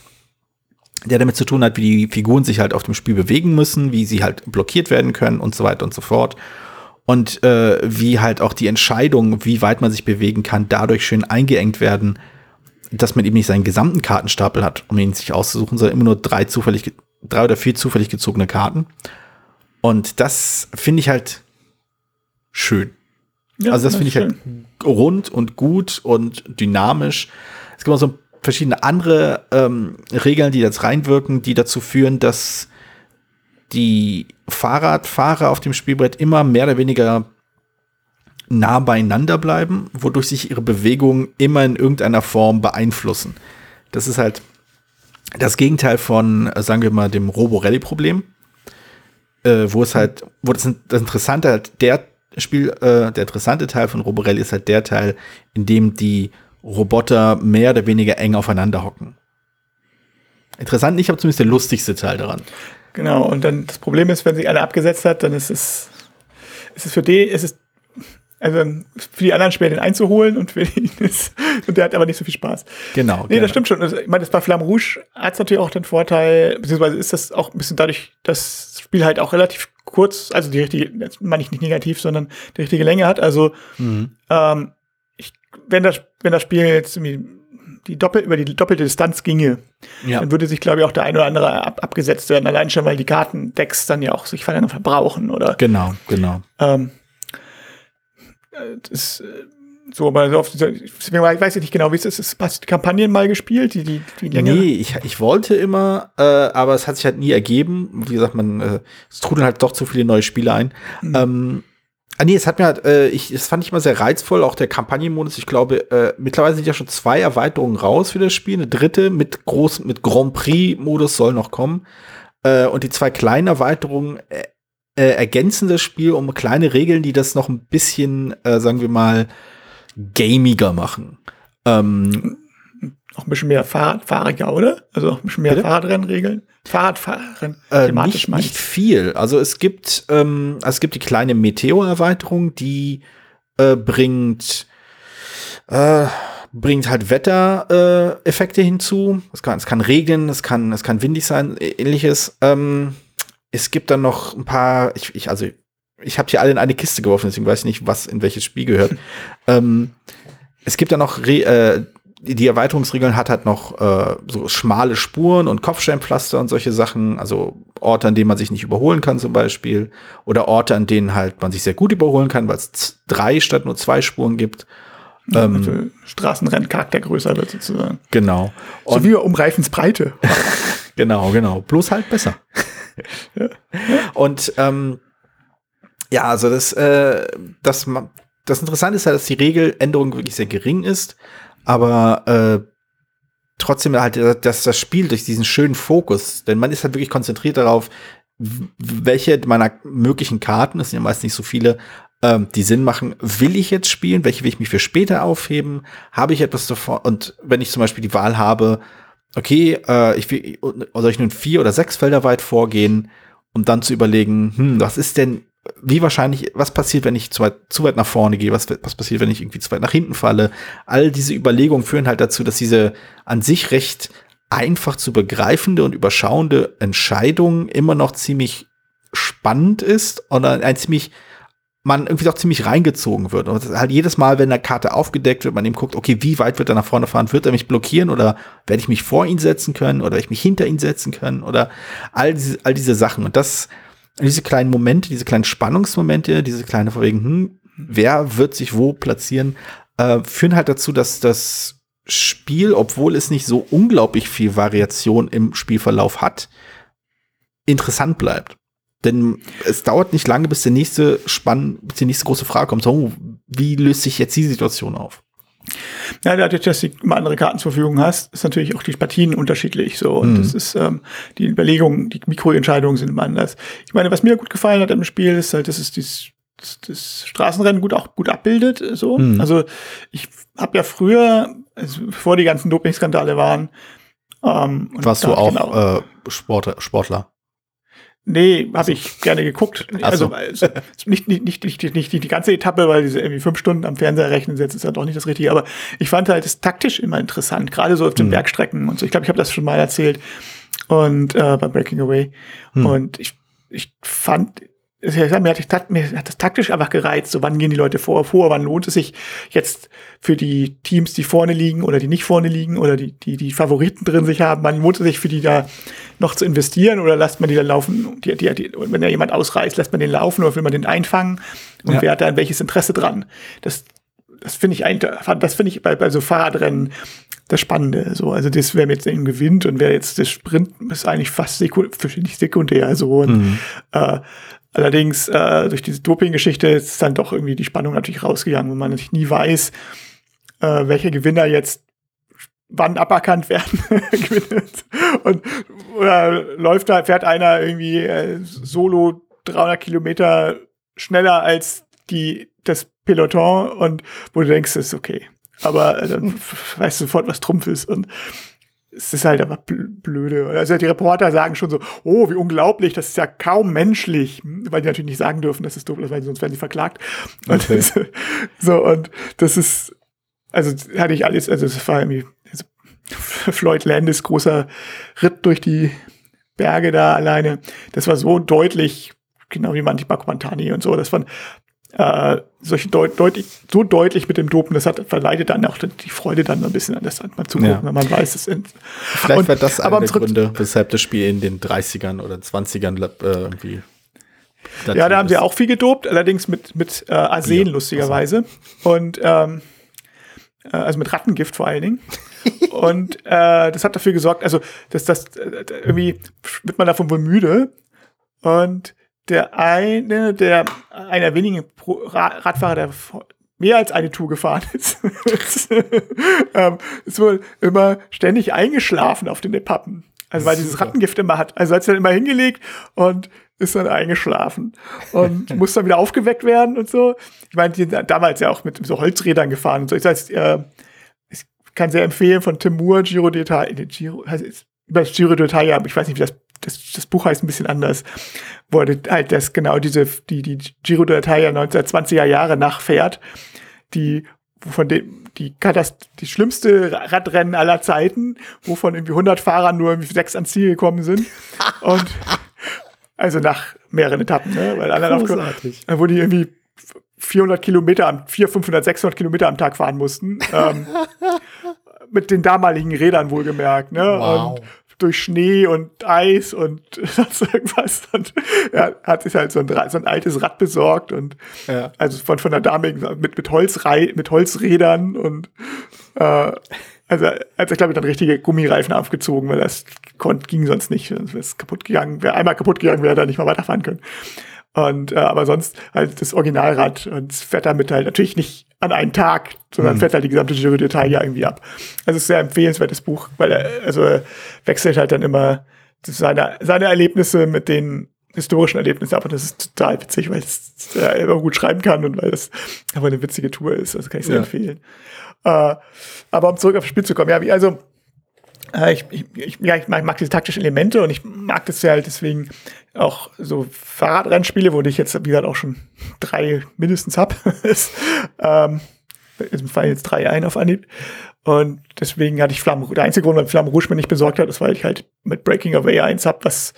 [SPEAKER 2] der damit zu tun hat, wie die Figuren sich halt auf dem Spiel bewegen müssen, wie sie halt blockiert werden können und so weiter und so fort. Und äh, wie halt auch die Entscheidung, wie weit man sich bewegen kann, dadurch schön eingeengt werden, dass man eben nicht seinen gesamten Kartenstapel hat, um ihn sich auszusuchen, sondern immer nur drei zufällig, drei oder vier zufällig gezogene Karten. Und das finde ich halt schön. Ja, also das, das finde ich halt rund und gut und dynamisch. Es gibt auch so verschiedene andere ähm, Regeln, die jetzt reinwirken, die dazu führen, dass die Fahrradfahrer auf dem Spielbrett immer mehr oder weniger nah beieinander bleiben, wodurch sich ihre Bewegungen immer in irgendeiner Form beeinflussen. Das ist halt das Gegenteil von, äh, sagen wir mal, dem Roborelli-Problem, äh, wo es halt, wo das, das Interessante halt der Spiel, äh, der interessante Teil von Roborelli ist halt der Teil, in dem die Roboter mehr oder weniger eng aufeinander hocken. Interessant nicht, aber zumindest der lustigste Teil daran.
[SPEAKER 3] Genau, und dann das Problem ist, wenn sich alle abgesetzt hat, dann ist es, ist es für die, ist es also für die anderen schwer, den einzuholen und für ihn ist, und der hat aber nicht so viel Spaß.
[SPEAKER 2] Genau.
[SPEAKER 3] Nee, genau. das stimmt schon. Also, ich meine, das bei Flamme Rouge hat natürlich auch den Vorteil, beziehungsweise ist das auch ein bisschen dadurch, dass das Spiel halt auch relativ kurz, also die richtige, das meine ich nicht negativ, sondern die richtige Länge hat. Also mhm. ähm, ich wenn das, wenn das Spiel jetzt irgendwie die Doppel, über die doppelte Distanz ginge,
[SPEAKER 2] Ja.
[SPEAKER 3] dann würde sich, glaube ich, auch der ein oder andere ab, abgesetzt werden. Allein schon, weil die Kartendecks dann ja auch sich ver- verbrauchen oder
[SPEAKER 2] Genau, genau.
[SPEAKER 3] ähm, äh, das, äh, so, aber so auf dieser, deswegen weiß ich weiß nicht genau, wie es ist. Hast du Kampagnen mal gespielt, die, die, die länger?
[SPEAKER 2] Nee, ich, ich wollte immer, äh, aber es hat sich halt nie ergeben. Wie gesagt, man, äh, es trudeln halt doch zu viele neue Spiele ein.
[SPEAKER 3] Mhm.
[SPEAKER 2] Ähm, ah, nee, es hat mir halt, äh, ich, das fand ich immer sehr reizvoll, auch der Kampagnenmodus. Ich glaube, äh, mittlerweile sind ja schon zwei Erweiterungen raus für das Spiel. Eine dritte mit groß, mit Grand Prix-Modus soll noch kommen. Äh, und die zwei kleinen Erweiterungen äh, äh, ergänzen das Spiel um kleine Regeln, die das noch ein bisschen, äh, sagen wir mal, gamiger machen. Ähm,
[SPEAKER 3] Auch ein bisschen mehr Fahrradfahriger, oder? Also auch ein bisschen mehr
[SPEAKER 2] Bitte?
[SPEAKER 3] Fahrradrennregeln. Fahrradfahren,
[SPEAKER 2] Äh, nicht, nicht
[SPEAKER 3] ich.
[SPEAKER 2] viel. Also es gibt, ähm, es gibt die kleine Meteor-Erweiterung, die äh, bringt, äh, bringt halt Wettereffekte Effekte hinzu. Es kann, es kann regnen, es kann, es kann windig sein, ähnliches. Ähm, es gibt dann noch ein paar, ich, ich also ich habe die alle in eine Kiste geworfen, deswegen weiß ich nicht, was in welches Spiel gehört. ähm, es gibt dann noch Re äh, die Erweiterungsregeln hat halt noch äh, so schmale Spuren und Kopfsteinpflaster und solche Sachen, also Orte, an denen man sich nicht überholen kann zum Beispiel, oder Orte, an denen halt man sich sehr gut überholen kann, weil es drei statt nur zwei Spuren gibt. Ähm,
[SPEAKER 3] Also Straßenrenncharakter größer wird sozusagen.
[SPEAKER 2] genau.
[SPEAKER 3] So
[SPEAKER 2] Und
[SPEAKER 3] wie um Reifensbreite.
[SPEAKER 2] Genau, genau. Bloß halt besser. Und ähm, ja, also das, äh, das, das Interessante ist halt, dass die Regeländerung wirklich sehr gering ist, aber äh, trotzdem halt, äh, dass das Spiel durch diesen schönen Fokus, denn man ist halt wirklich konzentriert darauf, welche meiner möglichen Karten, es sind ja meist nicht so viele, ähm, die Sinn machen, will ich jetzt spielen, welche will ich mich für später aufheben, habe ich etwas davon, und wenn ich zum Beispiel die Wahl habe, okay, äh, ich will, soll ich nun vier oder sechs Felder weit vorgehen, um dann zu überlegen, hm, was ist denn, wie wahrscheinlich, was passiert, wenn ich zu weit, zu weit nach vorne gehe, was, was passiert, wenn ich irgendwie zu weit nach hinten falle. All diese Überlegungen führen halt dazu, dass diese an sich recht einfach zu begreifende und überschauende Entscheidung immer noch ziemlich spannend ist und ein ziemlich man irgendwie doch ziemlich reingezogen wird. Und halt jedes Mal, wenn eine Karte aufgedeckt wird, man eben guckt, okay, wie weit wird er nach vorne fahren? Wird er mich blockieren oder werde ich mich vor ihn setzen können oder werde ich mich hinter ihn setzen können oder all diese, all diese Sachen. Und das, diese kleinen Momente, diese kleinen Spannungsmomente, diese kleine Verwegen, hm, wer wird sich wo platzieren, äh, führen halt dazu, dass das Spiel, obwohl es nicht so unglaublich viel Variation im Spielverlauf hat, interessant bleibt. Denn es dauert nicht lange, bis der nächste Spann, bis die nächste große Frage kommt. So, wie löst sich jetzt die Situation auf?
[SPEAKER 3] Ja, dadurch, dass du immer andere Karten zur Verfügung hast, ist natürlich auch die Partien unterschiedlich so. Und
[SPEAKER 2] Mhm.
[SPEAKER 3] das ist ähm, die Überlegungen, die Mikroentscheidungen sind immer anders. Ich meine, was mir gut gefallen hat im Spiel, ist halt, dass es dieses das, das Straßenrennen gut auch gut abbildet. So.
[SPEAKER 2] Mhm.
[SPEAKER 3] Also ich habe ja früher, also bevor die ganzen Doping-Skandale waren, ähm, und
[SPEAKER 2] Warst du auch
[SPEAKER 3] dann
[SPEAKER 2] äh, Sportler, Sportler?
[SPEAKER 3] Nee, habe ich gerne geguckt. Also äh, nicht, nicht, nicht, nicht, nicht, die ganze Etappe, weil diese irgendwie fünf Stunden am Fernseher rechnen jetzt ist ja doch nicht das Richtige. Aber ich fand halt das taktisch immer interessant, gerade so auf den
[SPEAKER 2] Hm.
[SPEAKER 3] Bergstrecken und so. Ich glaube, ich habe das schon mal erzählt und äh, bei Breaking Away.
[SPEAKER 2] Hm.
[SPEAKER 3] Und ich, ich fand, mir hat, mir hat das taktisch einfach gereizt. So, wann gehen die Leute vor, vor? Wann lohnt es sich jetzt für die Teams, die vorne liegen oder die nicht vorne liegen oder die, die, die Favoriten drin sich haben? Wann lohnt es sich für die da noch zu investieren oder lässt man die da laufen? Die, die, die, und wenn da jemand ausreißt, lässt man den laufen oder will man den einfangen? Und
[SPEAKER 2] Ja.
[SPEAKER 3] wer hat da welches Interesse dran? Das, das finde ich eigentlich, das finde ich bei, bei so Fahrradrennen das Spannende. So, also das, wer jetzt eben gewinnt und wer jetzt das Sprint ist eigentlich fast nicht sekundär. So und
[SPEAKER 2] Mhm.
[SPEAKER 3] äh, allerdings äh, durch diese Doping-Geschichte ist dann doch irgendwie die Spannung natürlich rausgegangen, wo man natürlich nie weiß, äh, welche Gewinner jetzt wann aberkannt werden. und oder läuft da, fährt einer irgendwie äh, solo 300 Kilometer schneller als die, das Peloton und wo du denkst, das ist okay. Aber äh, dann weißt du sofort, was Trumpf ist und es ist halt einfach bl- blöde. Also die Reporter sagen schon so, oh, wie unglaublich, das ist ja kaum menschlich, Hm, weil die natürlich nicht sagen dürfen, dass es doof ist, weil sonst werden sie verklagt. Und
[SPEAKER 2] Okay.
[SPEAKER 3] das, so, und das ist, also hatte ich alles, also es war irgendwie Floyd Landis großer Ritt durch die Berge da alleine. Das war so deutlich, genau wie Manti Bakumantani und so. Das waren äh, solche deut deutlich, so deutlich mit dem Dopen, das hat, verleitet dann auch die Freude dann ein bisschen an das mal zu gucken, ja. wenn man weiß, es sind.
[SPEAKER 2] Vielleicht war das einer der Gründe, weshalb das Spiel in den 30ern oder 20ern äh, irgendwie
[SPEAKER 3] ja, da haben sie auch viel gedopt, allerdings mit, mit äh, Arsen, ja, lustigerweise. Und ähm, äh, also mit Rattengift vor allen Dingen. Und äh, das hat dafür gesorgt, also dass das äh, irgendwie wird man davon wohl müde. Und der eine, der einer wenigen Pro Radfahrer, der mehr als eine Tour gefahren ist, ähm, ist wohl immer ständig eingeschlafen auf den Pappen. Also weil dieses Rattengift immer hat. Also hat es dann immer hingelegt und ist dann eingeschlafen und muss dann wieder aufgeweckt werden und so. Ich meine, die damals ja auch mit so Holzrädern gefahren und so. Ich, heißt, äh, kann sehr empfehlen von Timur Giro d'Italia, Giro, heißt, über Giro d'Italia, aber ich weiß nicht, wie das, das, das Buch heißt ein bisschen anders, wo er halt das genau diese, die, die Giro d'Italia 1920er Jahre nachfährt, die von dem die Katast die schlimmste Radrennen aller Zeiten, wovon irgendwie 100 Fahrer nur irgendwie sechs ans Ziel gekommen sind und also nach mehreren Etappen, ne? Weil alle Großartig. wo die irgendwie 400 Kilometer am, 400, 500, 600 Kilometer am Tag fahren mussten. ähm, mit den damaligen Rädern wohlgemerkt, ne? Wow. Und durch Schnee und Eis und sonst irgendwas. Und er hat sich halt so ein, so ein altes Rad besorgt und ja. also von, von der damaligen mit, mit, Holzrei mit Holzrädern und äh, also er hat sich, glaube ich, dann richtige Gummireifen aufgezogen, weil das konnt, ging sonst nicht. Das wäre kaputt gegangen. Wäre einmal kaputt gegangen, wäre er nicht mal weiterfahren können. Und äh, aber sonst halt das Originalrad und fährt damit halt natürlich nicht an einen Tag, sondern mhm. fährt halt die gesamte Giro d'Italia irgendwie ab. Also es ist ein sehr empfehlenswertes Buch, weil er also er wechselt halt dann immer seine, seine Erlebnisse mit den historischen Erlebnissen ab und das ist total witzig, weil er immer gut schreiben kann und weil das aber eine witzige Tour ist. Also kann ich sehr ja. empfehlen. Äh, aber um zurück aufs Spiel zu kommen, ja, wie, also äh, ich, ich, ich, ja, ich mag, mag diese taktischen Elemente und ich mag das ja halt deswegen auch so Fahrradrennspiele, wo ich jetzt, wie gesagt, auch schon drei mindestens hab. ähm, es fallen jetzt drei ein auf Anhieb. Und deswegen hatte ich Flammen, der einzige Grund, warum Flammen Rouge mir nicht besorgt hat, ist, weil ich halt mit Breaking Away eins hab, was,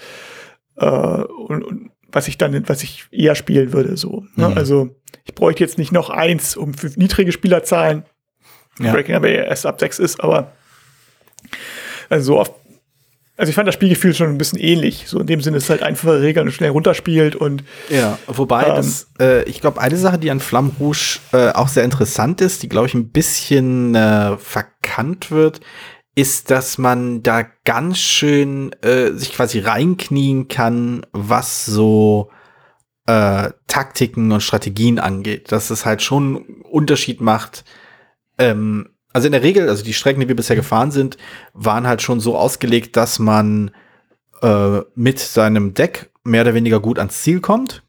[SPEAKER 3] äh, und, und was ich dann, was ich eher spielen würde, so. Ne? Mhm. Also, ich bräuchte jetzt nicht noch eins, um für niedrige Spielerzahlen ja. Breaking Away erst ab 6 ist, aber also so oft. Also ich fand das Spielgefühl schon ein bisschen ähnlich. So in dem Sinne ist es halt einfache Regeln und schnell runterspielt und.
[SPEAKER 2] Ja, wobei ähm, das, äh, ich glaube, eine Sache, die an Flamme Rouge äh, auch sehr interessant ist, die glaube ich ein bisschen äh, verkannt wird, ist, dass man da ganz schön äh, sich quasi reinknien kann, was so äh, Taktiken und Strategien angeht. Dass es halt schon Unterschied macht, ähm, also in der Regel, also die Strecken, die wir bisher gefahren sind, waren halt schon so ausgelegt, dass man äh, mit seinem Deck mehr oder weniger gut ans Ziel kommt.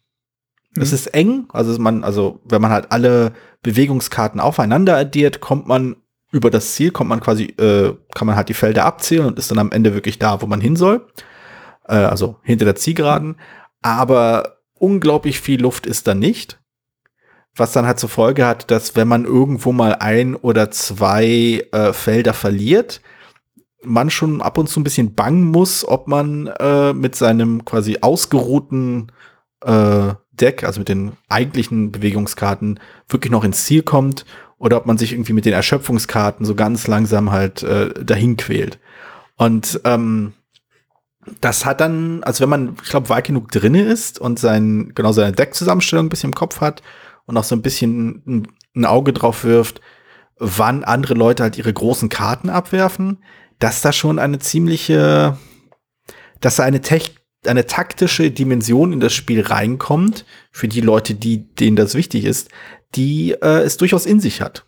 [SPEAKER 2] Mhm. Es ist eng, also man, also wenn man halt alle Bewegungskarten aufeinander addiert, kommt man über das Ziel, kommt man quasi, äh, kann man halt die Felder abzählen und ist dann am Ende wirklich da, wo man hin soll. Äh, also hinter der Zielgeraden. Aber unglaublich viel Luft ist da nicht was dann halt zur Folge hat, dass wenn man irgendwo mal ein oder zwei äh, Felder verliert, man schon ab und zu ein bisschen bangen muss, ob man äh, mit seinem quasi ausgeruhten äh, Deck, also mit den eigentlichen Bewegungskarten, wirklich noch ins Ziel kommt oder ob man sich irgendwie mit den Erschöpfungskarten so ganz langsam halt äh, dahin quält. Und ähm, das hat dann, also wenn man, ich glaube, weit genug drinne ist und sein, genau seine Deckzusammenstellung ein bisschen im Kopf hat, und auch so ein bisschen ein, ein Auge drauf wirft, wann andere Leute halt ihre großen Karten abwerfen, dass da schon eine ziemliche, dass da eine, eine taktische Dimension in das Spiel reinkommt, für die Leute, die, denen das wichtig ist, die äh, es durchaus in sich hat.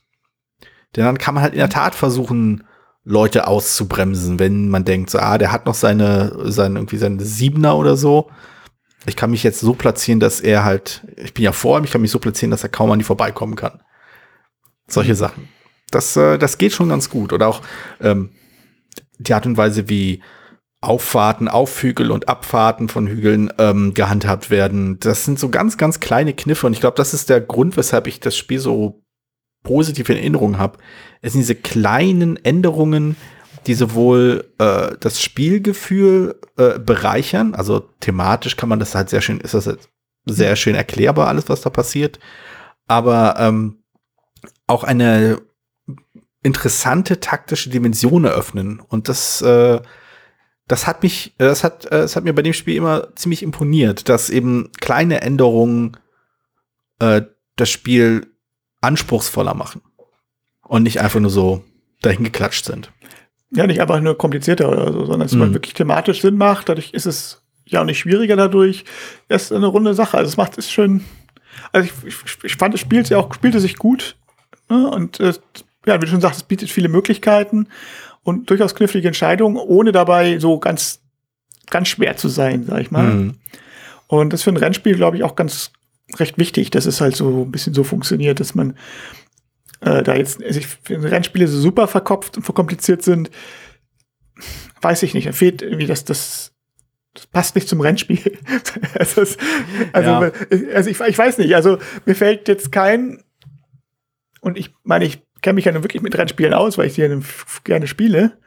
[SPEAKER 2] Denn dann kann man halt in der Tat versuchen, Leute auszubremsen, wenn man denkt, so, ah, der hat noch seine, seine, irgendwie seine Siebener oder so ich kann mich jetzt so platzieren, dass er halt, ich bin ja vor ihm, ich kann mich so platzieren, dass er kaum an die vorbeikommen kann. Solche mhm. Sachen. Das, äh, das geht schon ganz gut. Oder auch ähm, die Art und Weise, wie Auffahrten auf Hügel und Abfahrten von Hügeln ähm, gehandhabt werden. Das sind so ganz, ganz kleine Kniffe. Und ich glaube, das ist der Grund, weshalb ich das Spiel so positiv in Erinnerung habe. Es sind diese kleinen Änderungen, die sowohl äh, das Spielgefühl äh, bereichern, also thematisch kann man das halt sehr schön, ist das jetzt sehr schön erklärbar, alles, was da passiert. Aber ähm, auch eine interessante taktische Dimension eröffnen. Und das, äh, das hat mich, das hat, äh, das hat mir bei dem Spiel immer ziemlich imponiert, dass eben kleine Änderungen äh, das Spiel anspruchsvoller machen und nicht einfach nur so dahin geklatscht sind.
[SPEAKER 3] Ja, nicht einfach nur komplizierter oder so, sondern dass mhm. man wirklich thematisch Sinn macht. Dadurch ist es ja auch nicht schwieriger dadurch. Es ist eine runde Sache. Also es macht es schön. Also ich, ich, ich fand, es spielt ja auch, spielte sich gut. Ne? Und äh, ja, wie du schon sagst, es bietet viele Möglichkeiten und durchaus knifflige Entscheidungen, ohne dabei so ganz, ganz schwer zu sein, sag ich mal. Mhm. Und das für ein Rennspiel, glaube ich, auch ganz recht wichtig, dass es halt so ein bisschen so funktioniert, dass man äh, da jetzt, also ich finde Rennspiele so super verkopft und verkompliziert sind, weiß ich nicht. Da fehlt irgendwie das, das, das passt nicht zum Rennspiel. also, es, also, ja. also ich, ich weiß nicht, also mir fällt jetzt kein, und ich meine, ich kenne mich ja nun wirklich mit Rennspielen aus, weil ich die ja gerne spiele.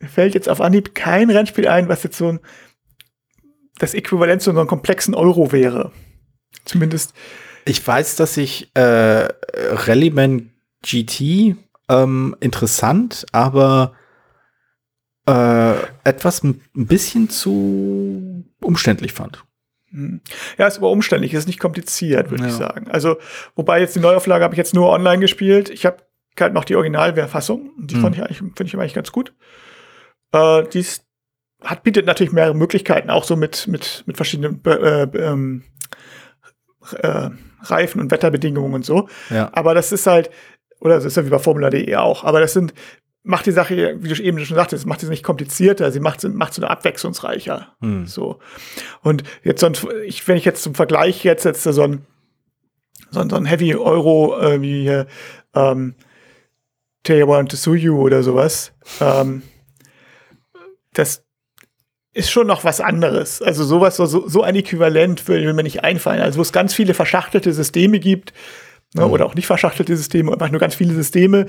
[SPEAKER 3] Mir fällt jetzt auf Anhieb kein Rennspiel ein, was jetzt so ein, das Äquivalent zu so einem komplexen Euro wäre. Zumindest.
[SPEAKER 2] Ich weiß, dass ich äh, Rallyman GT ähm, interessant, aber äh, etwas ein bisschen zu umständlich fand.
[SPEAKER 3] Hm. Ja, ist aber umständlich, ist nicht kompliziert, würde ja. ich sagen. Also, wobei jetzt die Neuauflage habe ich jetzt nur online gespielt. Ich habe halt noch die Originalverfassung. Die mhm. fand ich eigentlich, finde ich eigentlich ganz gut. Äh, dies hat, bietet natürlich mehrere Möglichkeiten, auch so mit, mit, mit verschiedenen äh, ähm, äh, Reifen und Wetterbedingungen und so.
[SPEAKER 2] Ja.
[SPEAKER 3] Aber das ist halt, oder das ist ja wie bei Formula.de auch, aber das sind, macht die Sache, wie du eben schon sagtest, macht sie nicht komplizierter, sie macht, macht sie nur abwechslungsreicher. Hm. So. Und jetzt sonst, ich, wenn ich jetzt zum Vergleich jetzt, jetzt so ein, so ein, so ein Heavy Euro äh, wie hier, ähm, Teiwa und Tsuyu oder sowas, ähm, das ist schon noch was anderes. Also sowas, so, so ein Äquivalent will mir nicht einfallen. Also wo es ganz viele verschachtelte Systeme gibt, ne, mhm. oder auch nicht verschachtelte Systeme, einfach nur ganz viele Systeme,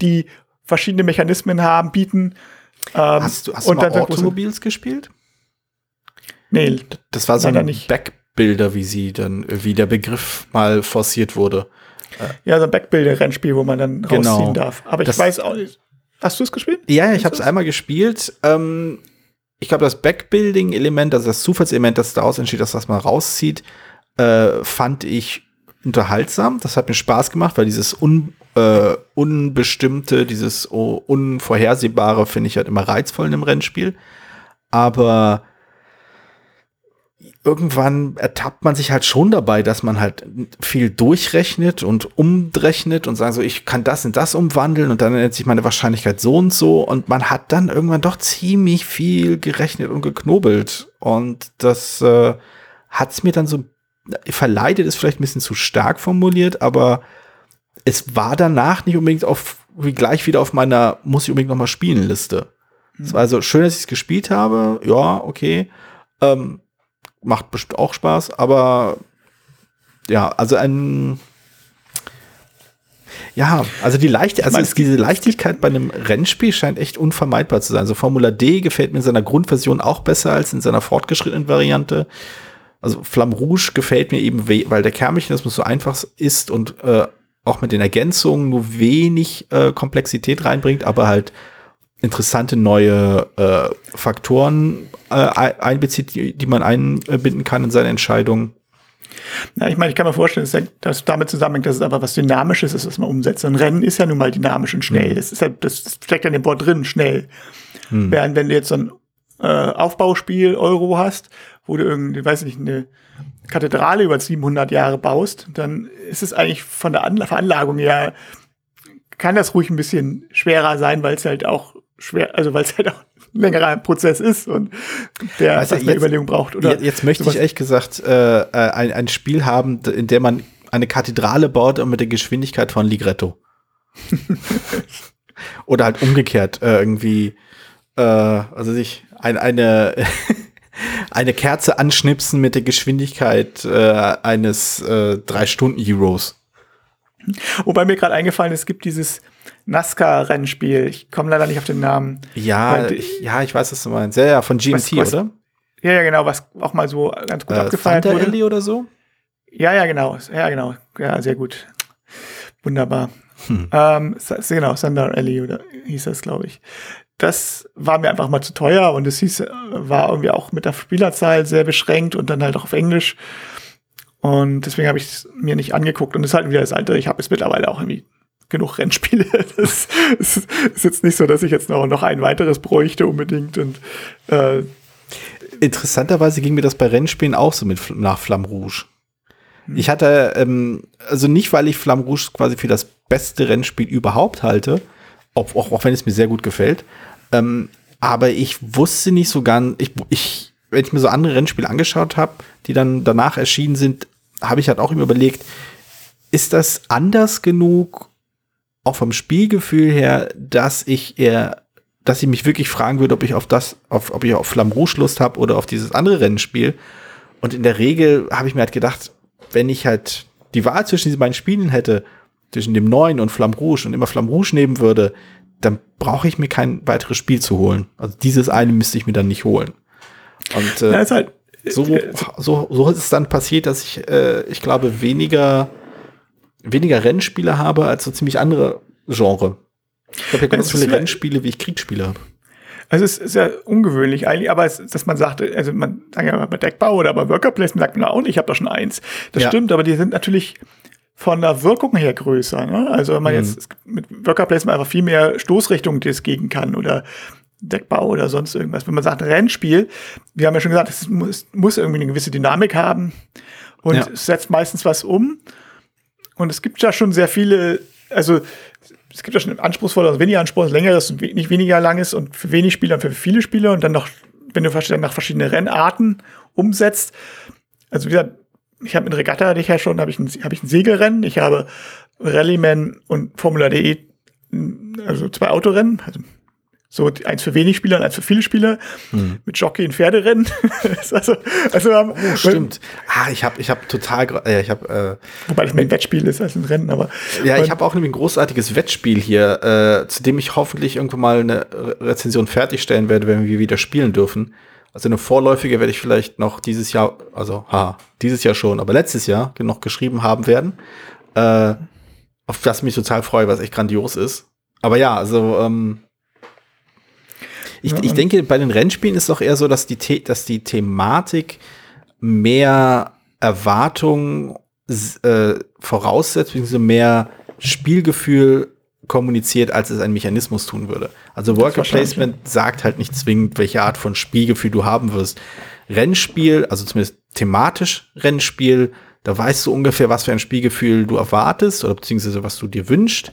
[SPEAKER 3] die verschiedene Mechanismen haben, bieten.
[SPEAKER 2] Ähm, hast du, hast du mal Automobiles gespielt?
[SPEAKER 3] Nee.
[SPEAKER 2] Das war so ein nicht. Backbilder, wie sie dann, wie der Begriff mal forciert wurde.
[SPEAKER 3] Ja, so ein Backbilder-Rennspiel, wo man dann genau. rausziehen darf. Aber ich das, weiß auch nicht. Hast du es gespielt?
[SPEAKER 2] Ja, ich habe es einmal gespielt. Ähm, ich glaube, das Backbuilding-Element, also das Zufallselement, das daraus entsteht, dass das mal rauszieht, äh, fand ich unterhaltsam. Das hat mir Spaß gemacht, weil dieses un, äh, Unbestimmte, dieses Unvorhersehbare finde ich halt immer reizvoll in einem Rennspiel. Aber irgendwann ertappt man sich halt schon dabei, dass man halt viel durchrechnet und umrechnet und sagt so, ich kann das in das umwandeln und dann nennt sich meine Wahrscheinlichkeit so und so und man hat dann irgendwann doch ziemlich viel gerechnet und geknobelt und das äh, hat es mir dann so verleidet, ist vielleicht ein bisschen zu stark formuliert, aber es war danach nicht unbedingt auf wie gleich wieder auf meiner muss ich unbedingt noch mal spielen Liste. Es war also schön, dass ich es gespielt habe, ja, okay. Ähm, macht bestimmt auch Spaß, aber ja, also ein ja, also die leichte, also ist diese Leichtigkeit bei einem Rennspiel scheint echt unvermeidbar zu sein. Also Formula D gefällt mir in seiner Grundversion auch besser als in seiner fortgeschrittenen Variante. Also Flamme Rouge gefällt mir eben, weil der Kernmechanismus so einfach ist und äh, auch mit den Ergänzungen nur wenig äh, Komplexität reinbringt, aber halt interessante neue äh, Faktoren äh, einbezieht, die, die man einbinden kann in seine Entscheidung.
[SPEAKER 3] Ja, ich meine, ich kann mir vorstellen, dass das damit zusammenhängt, dass es aber was Dynamisches ist, was man umsetzt. Ein Rennen ist ja nun mal dynamisch und schnell. Mhm. Das, ist ja, das steckt ja in dem Wort drin, schnell. Mhm. Während wenn du jetzt so ein äh, Aufbauspiel Euro hast, wo du irgendwie, weiß nicht, eine Kathedrale über 700 Jahre baust, dann ist es eigentlich von der Anla Veranlagung her, kann das ruhig ein bisschen schwerer sein, weil es halt auch schwer, also weil es halt auch ein längerer Prozess ist und der
[SPEAKER 2] also mehr Überlegung braucht. Oder jetzt möchte sowas. ich ehrlich gesagt äh, äh, ein, ein Spiel haben, in dem man eine Kathedrale baut und mit der Geschwindigkeit von Ligretto. Oder halt umgekehrt äh, irgendwie, äh, also sich ein, eine eine Kerze anschnipsen mit der Geschwindigkeit äh, eines äh, drei Stunden Heroes.
[SPEAKER 3] Wobei mir gerade eingefallen ist, es gibt dieses NASCAR-Rennspiel. Ich komme leider nicht auf den Namen.
[SPEAKER 2] Ja, ich, ja, ich weiß, was du meinst. Ja, ja, von GMT, was, oder?
[SPEAKER 3] Ja, ja, genau, was auch mal so ganz gut äh, abgefeiert
[SPEAKER 2] Thunder wurde. Alley oder so?
[SPEAKER 3] Ja, ja, genau. Ja, genau. Ja, sehr gut. Wunderbar. Hm. Ähm, genau, Thunder Alley oder hieß das, glaube ich. Das war mir einfach mal zu teuer und es hieß, war irgendwie auch mit der Spielerzahl sehr beschränkt und dann halt auch auf Englisch. Und deswegen habe ich es mir nicht angeguckt. Und es ist halt wieder das Alte. Ich habe es mittlerweile auch irgendwie genug Rennspiele. Das ist, ist jetzt nicht so, dass ich jetzt noch, noch ein weiteres bräuchte unbedingt. Und äh,
[SPEAKER 2] Interessanterweise ging mir das bei Rennspielen auch so mit nach Flamme Rouge. Hm. Ich hatte, ähm, also nicht, weil ich Flamme Rouge quasi für das beste Rennspiel überhaupt halte, auch, auch, wenn es mir sehr gut gefällt, ähm, aber ich wusste nicht so ganz, ich, ich, wenn ich mir so andere Rennspiele angeschaut habe, die dann danach erschienen sind, habe ich halt auch immer überlegt, ist das anders genug, auch vom Spielgefühl her, dass ich eher, dass ich mich wirklich fragen würde, ob ich auf das, auf, ob ich auf Flamme Rouge Lust habe oder auf dieses andere Rennspiel. Und in der Regel habe ich mir halt gedacht, wenn ich halt die Wahl zwischen diesen beiden Spielen hätte, zwischen dem neuen und Flamme Rouge und immer Flamme Rouge nehmen würde, dann brauche ich mir kein weiteres Spiel zu holen. Also dieses eine müsste ich mir dann nicht holen. Und äh, ja, halt, so, äh, so, so ist es dann passiert, dass ich, äh, ich glaube, weniger, weniger Rennspiele habe als so ziemlich andere Genre. Ich habe ja ganz viele Rennspiele, wie ich Kriegsspiele habe.
[SPEAKER 3] Also es ist ja ungewöhnlich eigentlich, aber es, dass man sagt, also man sagt ja bei Deckbau oder bei Worker Placement sagt man auch, ich habe da schon eins. Das ja. stimmt, aber die sind natürlich von der Wirkung her größer. Ne? Also wenn man mhm. jetzt mit Worker Placement einfach viel mehr Stoßrichtung das gegen kann oder Deckbau oder sonst irgendwas. Wenn man sagt Rennspiel, wir haben ja schon gesagt, es muss, muss irgendwie eine gewisse Dynamik haben und ja. es setzt meistens was um. Und es gibt ja schon sehr viele, also es gibt ja schon anspruchsvoller, also weniger anspruchsvolles, längeres und nicht weniger langes und für wenig Spieler und für viele Spieler und dann noch, wenn du dann nach verschiedene Rennarten umsetzt. Also wie gesagt, ich habe in Regatta hatte ich ja schon, habe ich, ein, hab ich ein Segelrennen, ich habe Rallyman und Formula DE, also zwei Autorennen, also so eins für wenig Spieler und eins für viele Spieler. Hm. Mit Jockey und Pferderennen.
[SPEAKER 2] also, also haben, oh, stimmt. Ah, ich habe ich hab total, äh, ich habe.
[SPEAKER 3] Äh, Wobei das mehr ein Wettspiel ist als ein Rennen, aber.
[SPEAKER 2] Ja, ich habe auch nämlich ein großartiges Wettspiel hier, äh, zu dem ich hoffentlich irgendwann mal eine Rezension fertigstellen werde, wenn wir wieder spielen dürfen. Also eine vorläufige werde ich vielleicht noch dieses Jahr, also ha, dieses Jahr schon, aber letztes Jahr noch geschrieben haben werden. Äh, auf das ich mich total freue, was echt grandios ist. Aber ja, also ähm, ich, ja, ich denke, bei den Rennspielen ist es doch eher so, dass die, dass die Thematik mehr Erwartung äh, voraussetzt, beziehungsweise mehr Spielgefühl kommuniziert, als es ein Mechanismus tun würde. Also Worker Placement sagt halt nicht zwingend, welche Art von Spielgefühl du haben wirst. Rennspiel, also zumindest thematisch Rennspiel, da weißt du ungefähr, was für ein Spielgefühl du erwartest oder beziehungsweise was du dir wünschst.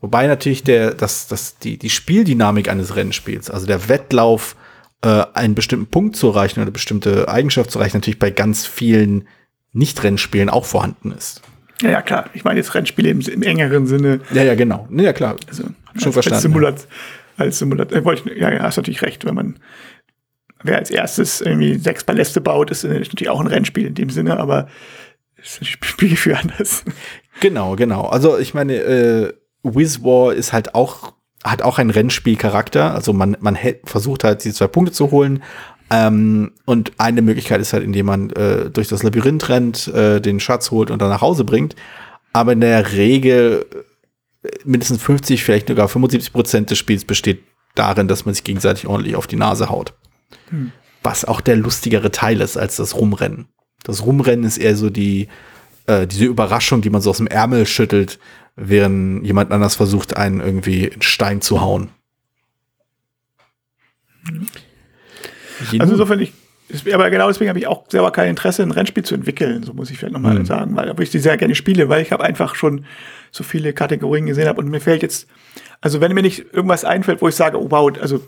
[SPEAKER 2] Wobei natürlich der, das, das, die, die Spieldynamik eines Rennspiels, also der Wettlauf, äh, einen bestimmten Punkt zu erreichen oder bestimmte Eigenschaft zu erreichen, natürlich bei ganz vielen Nicht-Rennspielen auch vorhanden ist.
[SPEAKER 3] Ja, ja, klar. Ich meine jetzt Rennspiele im, im engeren Sinne.
[SPEAKER 2] Ja, ja, genau. Ja, klar. Also,
[SPEAKER 3] Schon als, verstanden. Als Simulat, als Simulat, äh, ja, ja, hast natürlich recht, wenn man wer als erstes irgendwie sechs Paläste baut, ist natürlich auch ein Rennspiel in dem Sinne, aber ist ein Spielgefühl anders.
[SPEAKER 2] Genau, genau. Also ich meine, äh, Wizwar ist halt auch, hat auch einen Rennspielcharakter. Also man, man versucht halt, die zwei Punkte zu holen. Ähm, und eine Möglichkeit ist halt, indem man äh, durch das Labyrinth rennt, äh, den Schatz holt und dann nach Hause bringt. Aber in der Regel äh, mindestens 50, vielleicht sogar 75 Prozent des Spiels besteht darin, dass man sich gegenseitig ordentlich auf die Nase haut. Hm. Was auch der lustigere Teil ist als das Rumrennen. Das Rumrennen ist eher so die, äh, diese Überraschung, die man so aus dem Ärmel schüttelt, während jemand anders versucht, einen irgendwie in Stein zu hauen.
[SPEAKER 3] Also insofern, ich, aber genau deswegen habe ich auch selber kein Interesse, ein Rennspiel zu entwickeln, so muss ich vielleicht nochmal mhm. sagen, weil ich die sehr gerne spiele, weil ich habe einfach schon so viele Kategorien gesehen habe und mir fällt jetzt, also wenn mir nicht irgendwas einfällt, wo ich sage, oh wow, also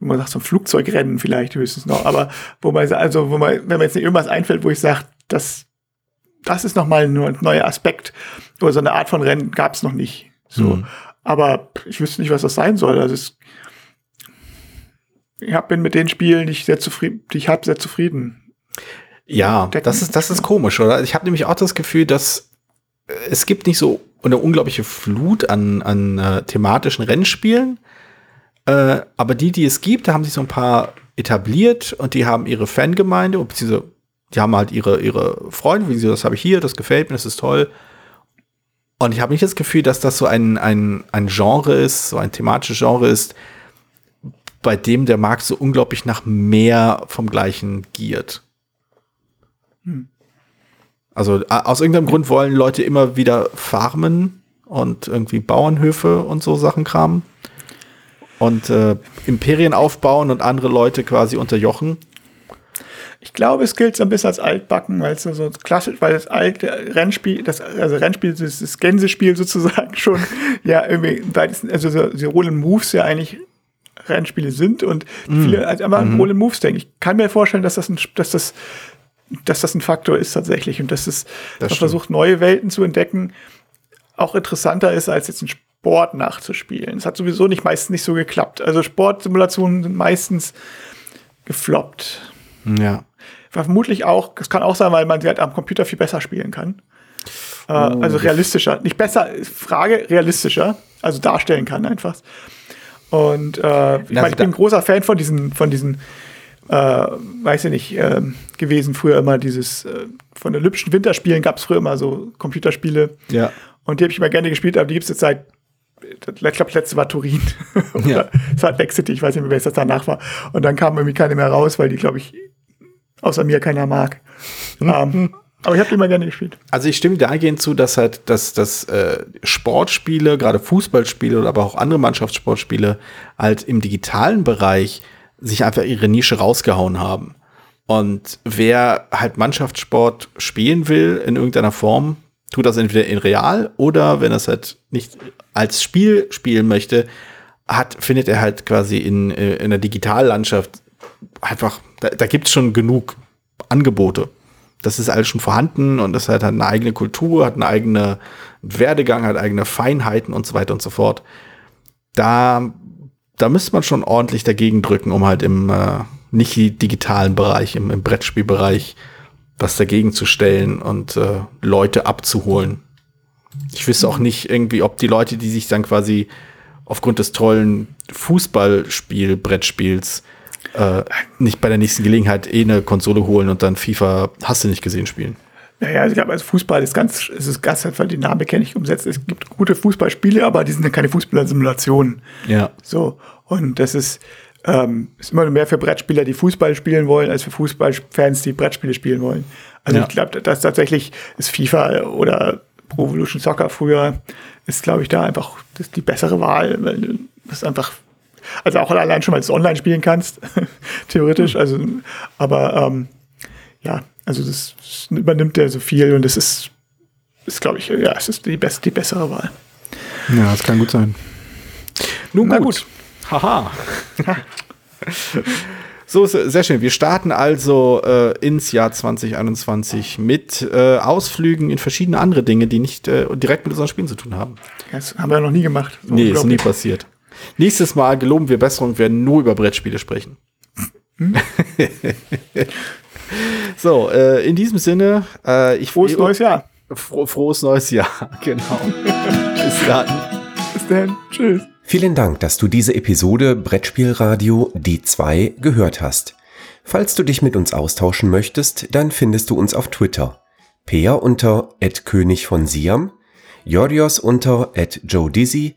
[SPEAKER 3] wo man sagt, so ein Flugzeugrennen vielleicht höchstens noch, aber wo man, also wo man, wenn mir jetzt nicht irgendwas einfällt, wo ich sage, das, das ist nochmal ein neuer Aspekt oder so eine Art von Rennen gab es noch nicht. So. Mhm. Aber ich wüsste nicht, was das sein soll. Also es, ich hab, bin mit den Spielen, die ich sehr zufrieden, die ich habe, sehr zufrieden.
[SPEAKER 2] Ja, das ist, das ist komisch, oder? Ich habe nämlich auch das Gefühl, dass äh, es gibt nicht so eine unglaubliche Flut an, an äh, thematischen Rennspielen. Äh, aber die, die es gibt, da haben sich so ein paar etabliert und die haben ihre Fangemeinde, beziehungsweise die haben halt ihre, ihre Freunde, wie sie, das habe ich hier, das gefällt mir, das ist toll. Und ich habe nicht das Gefühl, dass das so ein, ein, ein Genre ist, so ein thematisches Genre ist, bei dem der Markt so unglaublich nach mehr vom Gleichen giert. Hm. Also aus irgendeinem Grund wollen Leute immer wieder farmen und irgendwie Bauernhöfe und so Sachen kramen und äh, Imperien aufbauen und andere Leute quasi unterjochen.
[SPEAKER 3] Ich glaube, es gilt so ein bisschen als altbacken, weil es so klassisch, weil das alte Rennspiel, das also Rennspiel, das, das Gänsespiel sozusagen schon ja irgendwie, also so, so Roll Moves ja eigentlich Rennspiele sind und mm. viele als einfach an mm. Roll Moves denken. Ich kann mir vorstellen, dass das ein, dass das dass das ein Faktor ist tatsächlich und dass es das versucht, neue Welten zu entdecken, auch interessanter ist, als jetzt ein Sport nachzuspielen. Es hat sowieso nicht meistens nicht so geklappt. Also Sportsimulationen sind meistens gefloppt.
[SPEAKER 2] Ja.
[SPEAKER 3] Vermutlich auch, das kann auch sein, weil man sie halt am Computer viel besser spielen kann. Äh, oh. Also realistischer. Nicht besser, Frage, realistischer. Also darstellen kann einfach. Und äh, ich, mein, ich bin ein großer Fan von diesen, von diesen äh, weiß ich nicht, äh, gewesen früher immer dieses, äh, von den Olympischen Winterspielen gab es früher immer so Computerspiele.
[SPEAKER 2] Ja.
[SPEAKER 3] Und die habe ich immer gerne gespielt, aber die gibt es jetzt seit, ich glaube, letzte war Turin. ja. Es war Next City, ich weiß nicht mehr, wer es danach war. Und dann kam irgendwie keine mehr raus, weil die, glaube ich, außer mir keiner mag. Mhm. Ähm, aber ich habe die immer gerne gespielt.
[SPEAKER 2] Also ich stimme dahingehend zu, dass halt, dass, dass äh, Sportspiele, gerade Fußballspiele oder aber auch andere Mannschaftssportspiele, halt im digitalen Bereich sich einfach ihre Nische rausgehauen haben. Und wer halt Mannschaftssport spielen will in irgendeiner Form, tut das entweder in real oder wenn er es halt nicht als Spiel spielen möchte, hat, findet er halt quasi in, äh, in der Digitallandschaft einfach, da, da gibt es schon genug Angebote. Das ist alles schon vorhanden und das hat eine eigene Kultur, hat eine eigene Werdegang, hat eigene Feinheiten und so weiter und so fort. Da da müsste man schon ordentlich dagegen drücken, um halt im äh, nicht digitalen Bereich, im, im Brettspielbereich was dagegen zu stellen und äh, Leute abzuholen. Ich wüsste auch nicht irgendwie, ob die Leute, die sich dann quasi aufgrund des tollen Fußballspiel, Brettspiels, äh, nicht bei der nächsten Gelegenheit eh eine Konsole holen und dann FIFA hast du nicht gesehen spielen.
[SPEAKER 3] Naja, ich glaube, also Fußball ist ganz, es ist ganz einfach die Dynamik ja nicht umsetzt. Es gibt gute Fußballspiele, aber die sind ja keine Fußballsimulationen.
[SPEAKER 2] Ja.
[SPEAKER 3] So. Und das ist, ähm, ist immer mehr für Brettspieler, die Fußball spielen wollen, als für Fußballfans, die Brettspiele spielen wollen. Also ja. ich glaube, dass tatsächlich ist FIFA oder Pro Evolution Soccer früher ist, glaube ich, da einfach das die bessere Wahl, weil das einfach, also auch allein schon, weil du es online spielen kannst, theoretisch. Also, aber ähm, ja, also das, übernimmt ja so viel und das ist, ist glaube ich, ja, es ist die, best, die bessere Wahl.
[SPEAKER 2] Ja, das kann gut sein. Nun gut. gut. Haha. So, sehr schön. Wir starten also äh, ins Jahr 2021 mit äh, Ausflügen in verschiedene andere Dinge, die nicht äh, direkt mit unseren Spielen zu tun haben.
[SPEAKER 3] Das haben wir noch nie gemacht.
[SPEAKER 2] So nee, ist nie passiert. Nächstes Mal geloben wir Besserung, werden nur über Brettspiele sprechen. Hm? So, äh, in diesem Sinne, äh, ich
[SPEAKER 3] frohes neues Jahr.
[SPEAKER 2] Fro frohes neues Jahr, genau. Bis dann.
[SPEAKER 3] Bis dann. Tschüss.
[SPEAKER 1] Vielen Dank, dass du diese Episode Brettspielradio die 2 gehört hast. Falls du dich mit uns austauschen möchtest, dann findest du uns auf Twitter. Peer unter König von Siam, Jorios unter Joe Dizzy